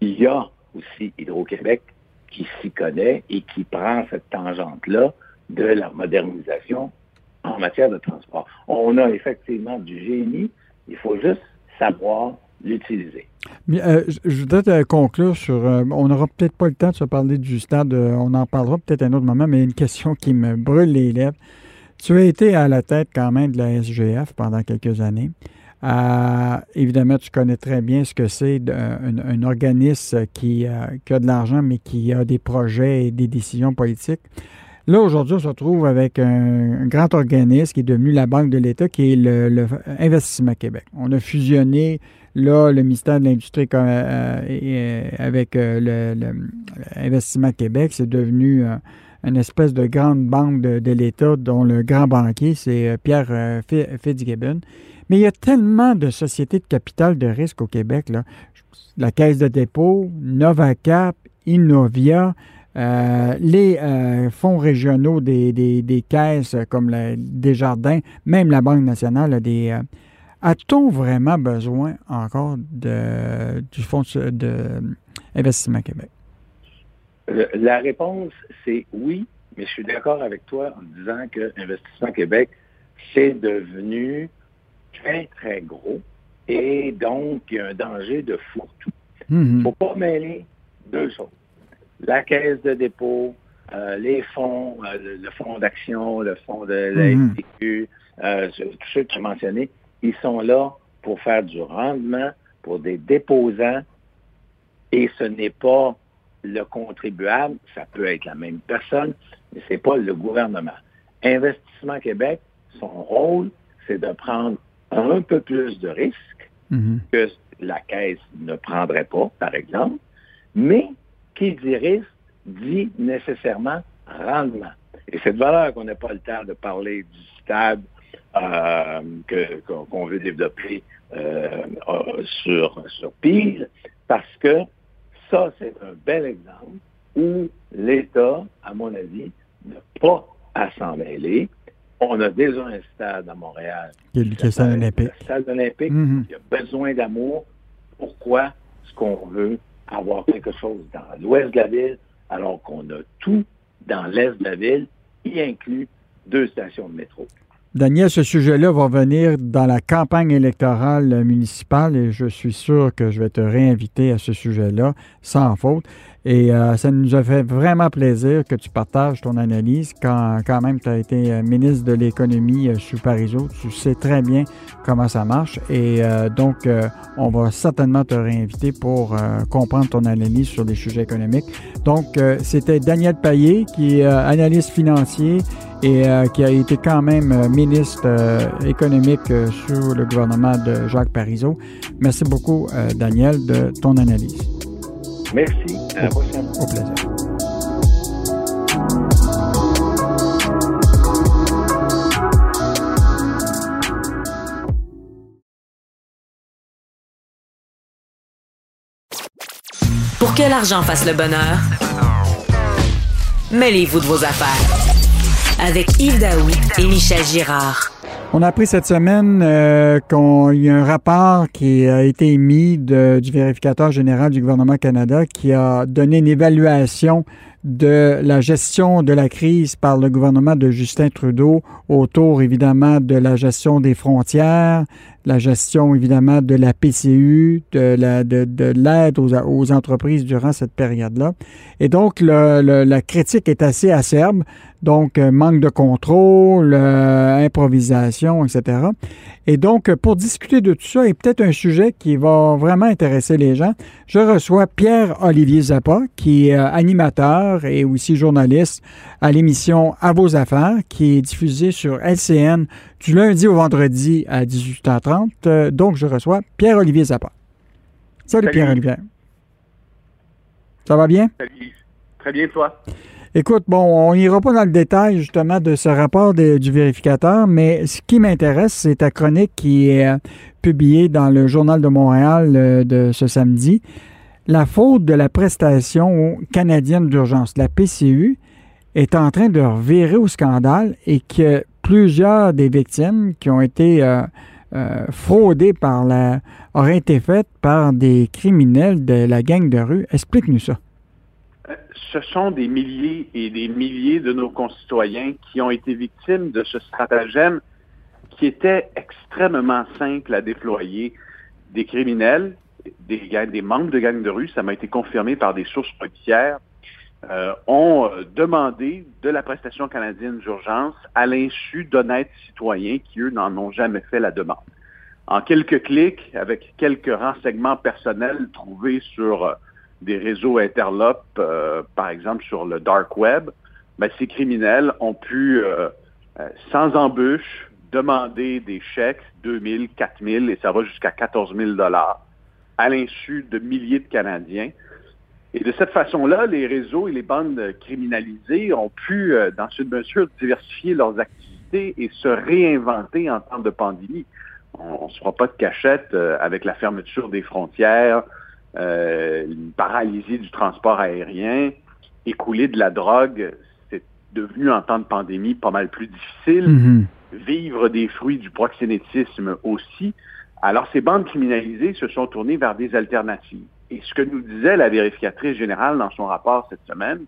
il y a aussi Hydro-Québec qui s'y connaît et qui prend cette tangente-là de la modernisation en matière de transport. On a effectivement du génie, il faut juste savoir l'utiliser.
Euh, je voudrais conclure sur. Euh, on n'aura peut-être pas le temps de se parler du stade, euh, on en parlera peut-être un autre moment, mais une question qui me brûle les lèvres. Tu as été à la tête quand même de la SGF pendant quelques années. évidemment, tu connais très bien ce que c'est un, organisme qui, a de l'argent, mais qui a des projets et des décisions politiques. Là, aujourd'hui, on se retrouve avec un, grand organisme qui est devenu la Banque de l'État, qui est le, Investissement Québec. On a fusionné, là, le ministère de l'Industrie euh, euh, avec euh, l'Investissement Québec. C'est devenu une espèce de grande banque de, l'État dont le grand banquier, c'est Pierre Fitzgibbon. Mais il y a tellement de sociétés de capital de risque au Québec. La Caisse de dépôt, Novacap, Innovia, euh, les euh, fonds régionaux des, caisses comme Desjardins, même la Banque nationale a des. Euh, a-t-on vraiment besoin encore de, du Fonds d'investissement Québec?
La réponse, c'est oui, mais je suis d'accord avec toi en disant que Investissement Québec, c'est devenu très, très gros et donc il y a un danger de fourre-tout. Il ne faut pas mêler deux choses la caisse de dépôt, euh, les fonds, euh, le, fonds d'action, le fonds de la euh, tous ceux que tu as mentionnés, ils sont là pour faire du rendement pour des déposants et ce n'est pas le contribuable, ça peut être la même personne, mais ce n'est pas le gouvernement. Investissement Québec, son rôle, c'est de prendre un peu plus de risques mhm. que la caisse ne prendrait pas, par exemple, mais qui dit risque dit nécessairement rendement. Et cette valeur qu'on n'a pas le temps de parler du stade euh, qu'on veut développer euh, euh, sur, sur Pire, parce que ça, c'est un bel exemple où l'État, à mon avis, n'a pas à s'en mêler. On a déjà un stade à Montréal.
Il le stade olympique.
Le stade olympique, mm-hmm. il a besoin d'amour. Pourquoi ce qu'on veut avoir quelque chose dans l'ouest de la ville, alors qu'on a tout dans l'est de la ville, y inclut deux stations de métro?
Daniel, ce sujet-là va venir dans la campagne électorale municipale et je suis sûr que je vais te réinviter à ce sujet-là sans faute. Et euh, ça nous a fait vraiment plaisir que tu partages ton analyse quand, quand même tu as été euh, ministre de l'économie euh, sous Parizeau. Tu sais très bien comment ça marche. Et donc, on va certainement te réinviter pour comprendre ton analyse sur les sujets économiques. Donc, c'était Daniel Payet, qui est analyste financier et qui a été quand même ministre économique sous le gouvernement de Jacques Parizeau. Merci beaucoup, Daniel, de ton analyse.
Merci. À la prochaine.
Au plaisir.
Pour que l'argent fasse le bonheur, mêlez-vous de vos affaires. Avec Yves Daoui et Michel Girard.
On a appris cette semaine euh, qu'il y a un rapport qui a été émis du vérificateur général du gouvernement Canada qui a donné une évaluation de la gestion de la crise par le gouvernement de Justin Trudeau autour évidemment de la gestion des frontières, la gestion évidemment de la PCU, de l'aide aux, entreprises durant cette période-là. Et donc, la critique est assez acerbe. Donc, euh, manque de contrôle, euh, improvisation, etc. Et donc, pour discuter de tout ça, et peut-être un sujet qui va vraiment intéresser les gens, je reçois Pierre-Olivier Zappa, qui est euh, animateur et aussi journaliste à l'émission À vos affaires, qui est diffusée sur LCN du lundi au vendredi à 18h30. Donc, je reçois Pierre-Olivier Zappa. Salut, Pierre-Olivier. Ça va bien?
Salut. Très bien, toi?
Écoute, bon, on n'ira pas dans le détail justement de ce rapport du vérificateur, mais ce qui m'intéresse, c'est ta chronique qui est euh, publiée dans le Journal de Montréal euh, de ce samedi. La faute de la prestation canadienne d'urgence, la PCU, est en train de revirer au scandale et que plusieurs des victimes qui ont été euh, fraudées par la auraient été faites par des criminels de la gang de rue. Explique-nous ça
ce sont des milliers et des milliers de nos concitoyens qui ont été victimes de ce stratagème qui était extrêmement simple à déployer. Des criminels, des, des membres de gangs de rue, ça m'a été confirmé par des sources policières, euh, ont euh, demandé de la prestation canadienne d'urgence à l'insu d'honnêtes citoyens qui, eux, n'en ont jamais fait la demande. En quelques clics, avec quelques renseignements personnels trouvés sur euh, des réseaux interlopes, euh, par exemple sur le dark web, ben, ces criminels ont pu, sans embûche, demander des chèques, 2 000, 4 000, et ça va jusqu'à 14 000 dollars, à l'insu de milliers de Canadiens. Et de cette façon-là, les réseaux et les bandes criminalisées ont pu, dans une mesure, diversifier leurs activités et se réinventer en temps de pandémie. On ne se fera pas de cachette avec la fermeture des frontières, euh, une paralysie du transport aérien, écouler de la drogue, c'est devenu en temps de pandémie pas mal plus difficile. Mm-hmm. Vivre des fruits du proxénétisme aussi. Alors, ces bandes criminalisées se sont tournées vers des alternatives. Et ce que nous disait la vérificatrice générale dans son rapport cette semaine,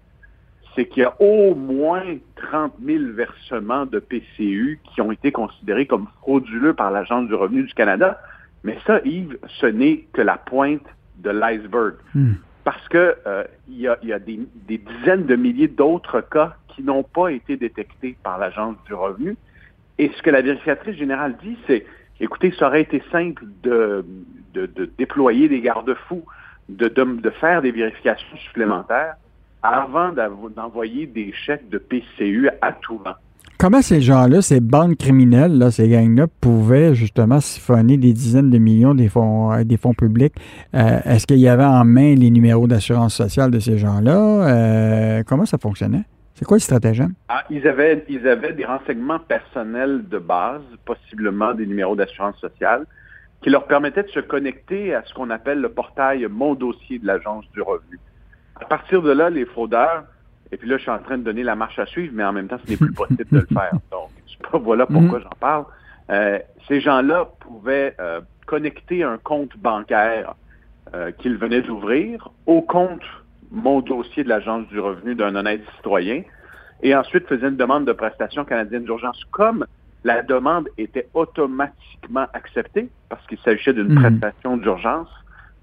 c'est qu'il y a au moins 30 000 versements de PCU qui ont été considérés comme frauduleux par l'Agence du revenu du Canada. Mais ça, Yves, ce n'est que la pointe de l'iceberg. Hmm. Parce que euh, il y a, des, dizaines de milliers d'autres cas qui n'ont pas été détectés par l'Agence du revenu. Et ce que la vérificatrice générale dit, c'est, écoutez, ça aurait été simple de, de, déployer des garde-fous, de, de, faire des vérifications supplémentaires avant d'envoyer des chèques de PCU à tout vent.
Comment ces gens-là, ces bandes criminelles, là, ces gangs-là, pouvaient justement siphonner des dizaines de millions des fonds, euh, des fonds publics? Euh, est-ce qu'il y avait en main les numéros d'assurance sociale de ces gens-là? Euh, comment ça fonctionnait? C'est quoi le stratagème?
Ah, ils, avaient, ils avaient des renseignements personnels de base, possiblement des numéros d'assurance sociale, qui leur permettaient de se connecter à ce qu'on appelle le portail Mon dossier de l'Agence du revenu. À partir de là, les fraudeurs et puis là, je suis en train de donner la marche à suivre, mais en même temps, ce n'est plus possible de le faire. Donc, voilà pourquoi mhm. j'en parle. Euh, ces gens-là pouvaient euh, connecter un compte bancaire euh, qu'ils venaient d'ouvrir au compte mon dossier de l'Agence du revenu d'un honnête citoyen et ensuite faisaient une demande de prestation canadienne d'urgence. Comme la demande était automatiquement acceptée parce qu'il s'agissait d'une mhm. prestation d'urgence,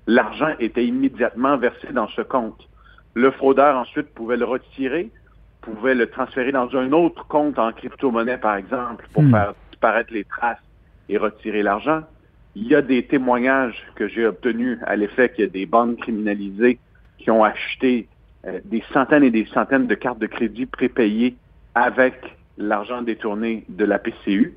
l'argent était immédiatement versé dans ce compte. Le fraudeur ensuite pouvait le retirer, pouvait le transférer dans un autre compte en crypto-monnaie, par exemple, pour hmm. faire disparaître les traces et retirer l'argent. Il y a des témoignages que j'ai obtenus à l'effet qu'il y a des bandes criminalisées qui ont acheté euh, des centaines et des centaines de cartes de crédit prépayées avec l'argent détourné de la PCU.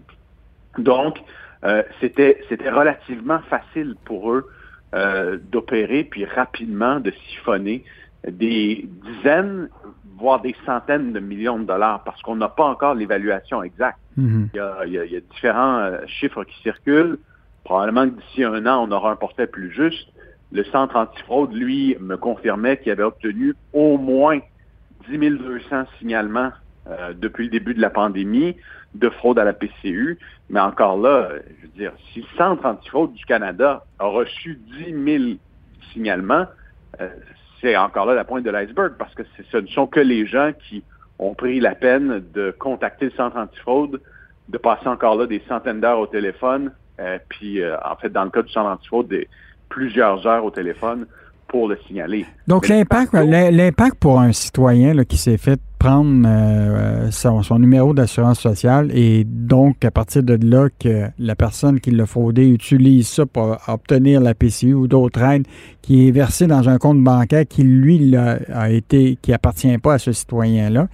Donc, euh, c'était c'était relativement facile pour eux euh, d'opérer puis rapidement de siphonner des dizaines, voire des centaines de millions de dollars parce qu'on n'a pas encore l'évaluation exacte. Mhm. il, y a, différents euh, chiffres qui circulent. Probablement que d'ici un an, on aura un portrait plus juste. Le centre antifraude, lui, me confirmait qu'il avait obtenu au moins 10 200 signalements euh, depuis le début de la pandémie de fraude à la PCU. Mais encore là, je veux dire, si le Centre antifraude du Canada a reçu 10 000 signalements, euh, c'est encore là la pointe de l'iceberg parce que ce ne sont que les gens qui ont pris la peine de contacter le centre antifraude, de passer encore là des centaines d'heures au téléphone puis, en fait, dans le cas du centre antifraude, des, plusieurs heures au téléphone pour le signaler.
Donc, l'impact, l'impact pour un citoyen qui s'est fait prendre euh, son, numéro d'assurance sociale et donc à partir de là que la personne qui l'a fraudé utilise ça pour obtenir la PCU ou d'autres aides qui est versée dans un compte bancaire qui lui a, été qui appartient pas à ce citoyen-là.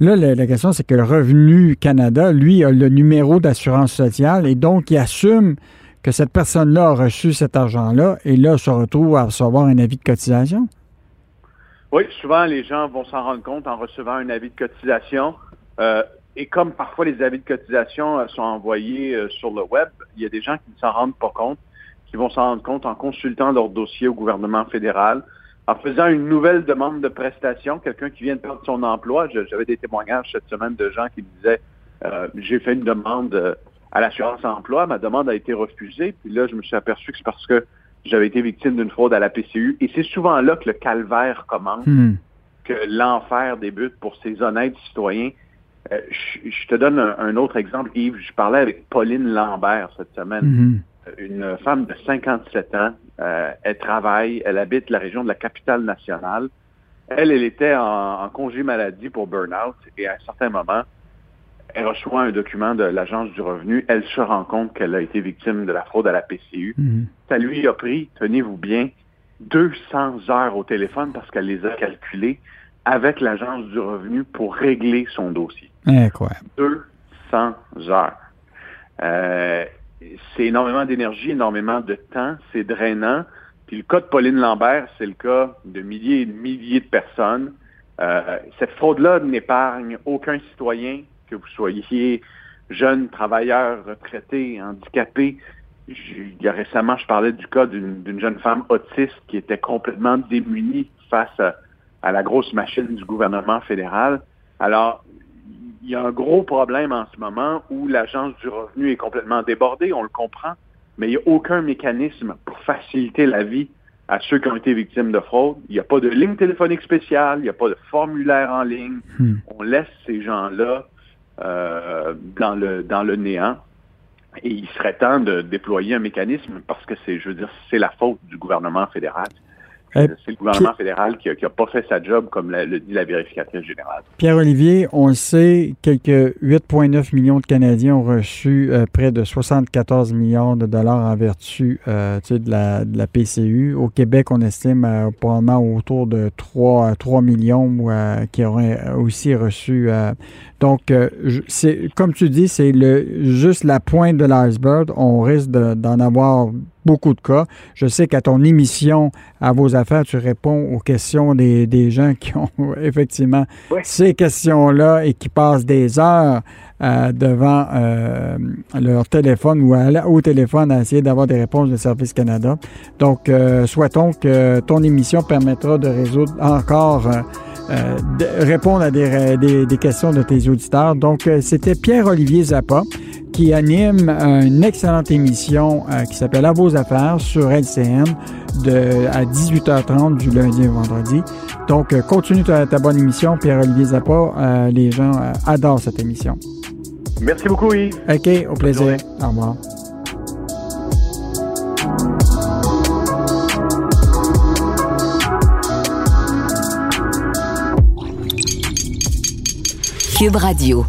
Là, la, la question, c'est que le Revenu Canada, lui, a le numéro d'assurance sociale et donc il assume que cette personne-là a reçu cet argent-là et là se retrouve à recevoir un avis de cotisation?
Oui, souvent les gens vont s'en rendre compte en recevant un avis de cotisation. Euh, et comme parfois les avis de cotisation euh, sont envoyés euh, sur le web, il y a des gens qui ne s'en rendent pas compte, qui vont s'en rendre compte en consultant leur dossier au gouvernement fédéral, en faisant une nouvelle demande de prestation, quelqu'un qui vient de perdre son emploi. J'avais des témoignages cette semaine de gens qui me disaient j'ai fait une demande à l'assurance emploi. Ma demande a été refusée. Puis là, je me suis aperçu que c'est parce que j'avais été victime d'une fraude à la PCU. Et c'est souvent là que le calvaire commence, hmm. que l'enfer débute pour ces honnêtes citoyens. Euh, je, te donne un, autre exemple, Yves. Je parlais avec Pauline Lambert cette semaine, hmm. une femme de 57 ans. Euh, elle travaille, elle habite la région de la capitale nationale. Elle, elle était en, en congé maladie pour burn-out et à un certain moment, elle reçoit un document de l'Agence du revenu, elle se rend compte qu'elle a été victime de la fraude à la PCU. Mhm. Ça lui a pris, tenez-vous bien, 200 heures au téléphone parce qu'elle les a calculées avec l'Agence du revenu pour régler son dossier.
Incroyable.
200 heures. Euh, c'est énormément d'énergie, énormément de temps, c'est drainant. Puis le cas de Pauline Lambert, c'est le cas de milliers et de milliers de personnes. Euh, cette fraude-là n'épargne aucun citoyen, que vous soyez jeune, travailleur, retraité, handicapé. Il y a récemment, je parlais du cas d'une jeune femme autiste qui était complètement démunie face à, la grosse machine du gouvernement fédéral. Alors, il y a un gros problème en ce moment où l'Agence du revenu est complètement débordée, on le comprend, mais il n'y a aucun mécanisme pour faciliter la vie à ceux qui ont été victimes de fraude. Il n'y a pas de ligne téléphonique spéciale, il n'y a pas de formulaire en ligne. Hmm. On laisse ces gens-là euh, dans, le, dans le néant. Et il serait temps de déployer un mécanisme parce que c'est, je veux dire, c'est la faute du gouvernement fédéral. Euh, c'est le gouvernement fédéral qui n'a pas fait sa job, comme le dit la vérificatrice générale.
Pierre-Olivier, on le sait, quelques 8,9 millions de Canadiens ont reçu euh, près de 74 millions de dollars en vertu euh, de, la, de, la, PCU. Au Québec, on estime probablement autour de 3, 3 millions qui auraient aussi reçu. donc, c'est comme tu dis, c'est juste la pointe de l'iceberg. On risque d'en avoir beaucoup de cas. Je sais qu'à ton émission, à vos affaires, tu réponds aux questions des, des gens qui ont effectivement ces questions-là et qui passent des heures euh, devant euh, leur téléphone ou au téléphone à essayer d'avoir des réponses de Service Canada. Donc, euh, souhaitons que ton émission permettra de résoudre encore de répondre à des, des, des, questions de tes auditeurs. Donc, c'était Pierre-Olivier Zappa qui anime une excellente émission euh, qui s'appelle À vos affaires sur LCN de, à 18h30 du lundi au vendredi. Donc, euh, continue ta, bonne émission, Pierre-Olivier Zappa. Euh, les gens adorent cette émission.
Merci beaucoup, Yves.
OK, au plaisir. Au revoir.
Cube Radio.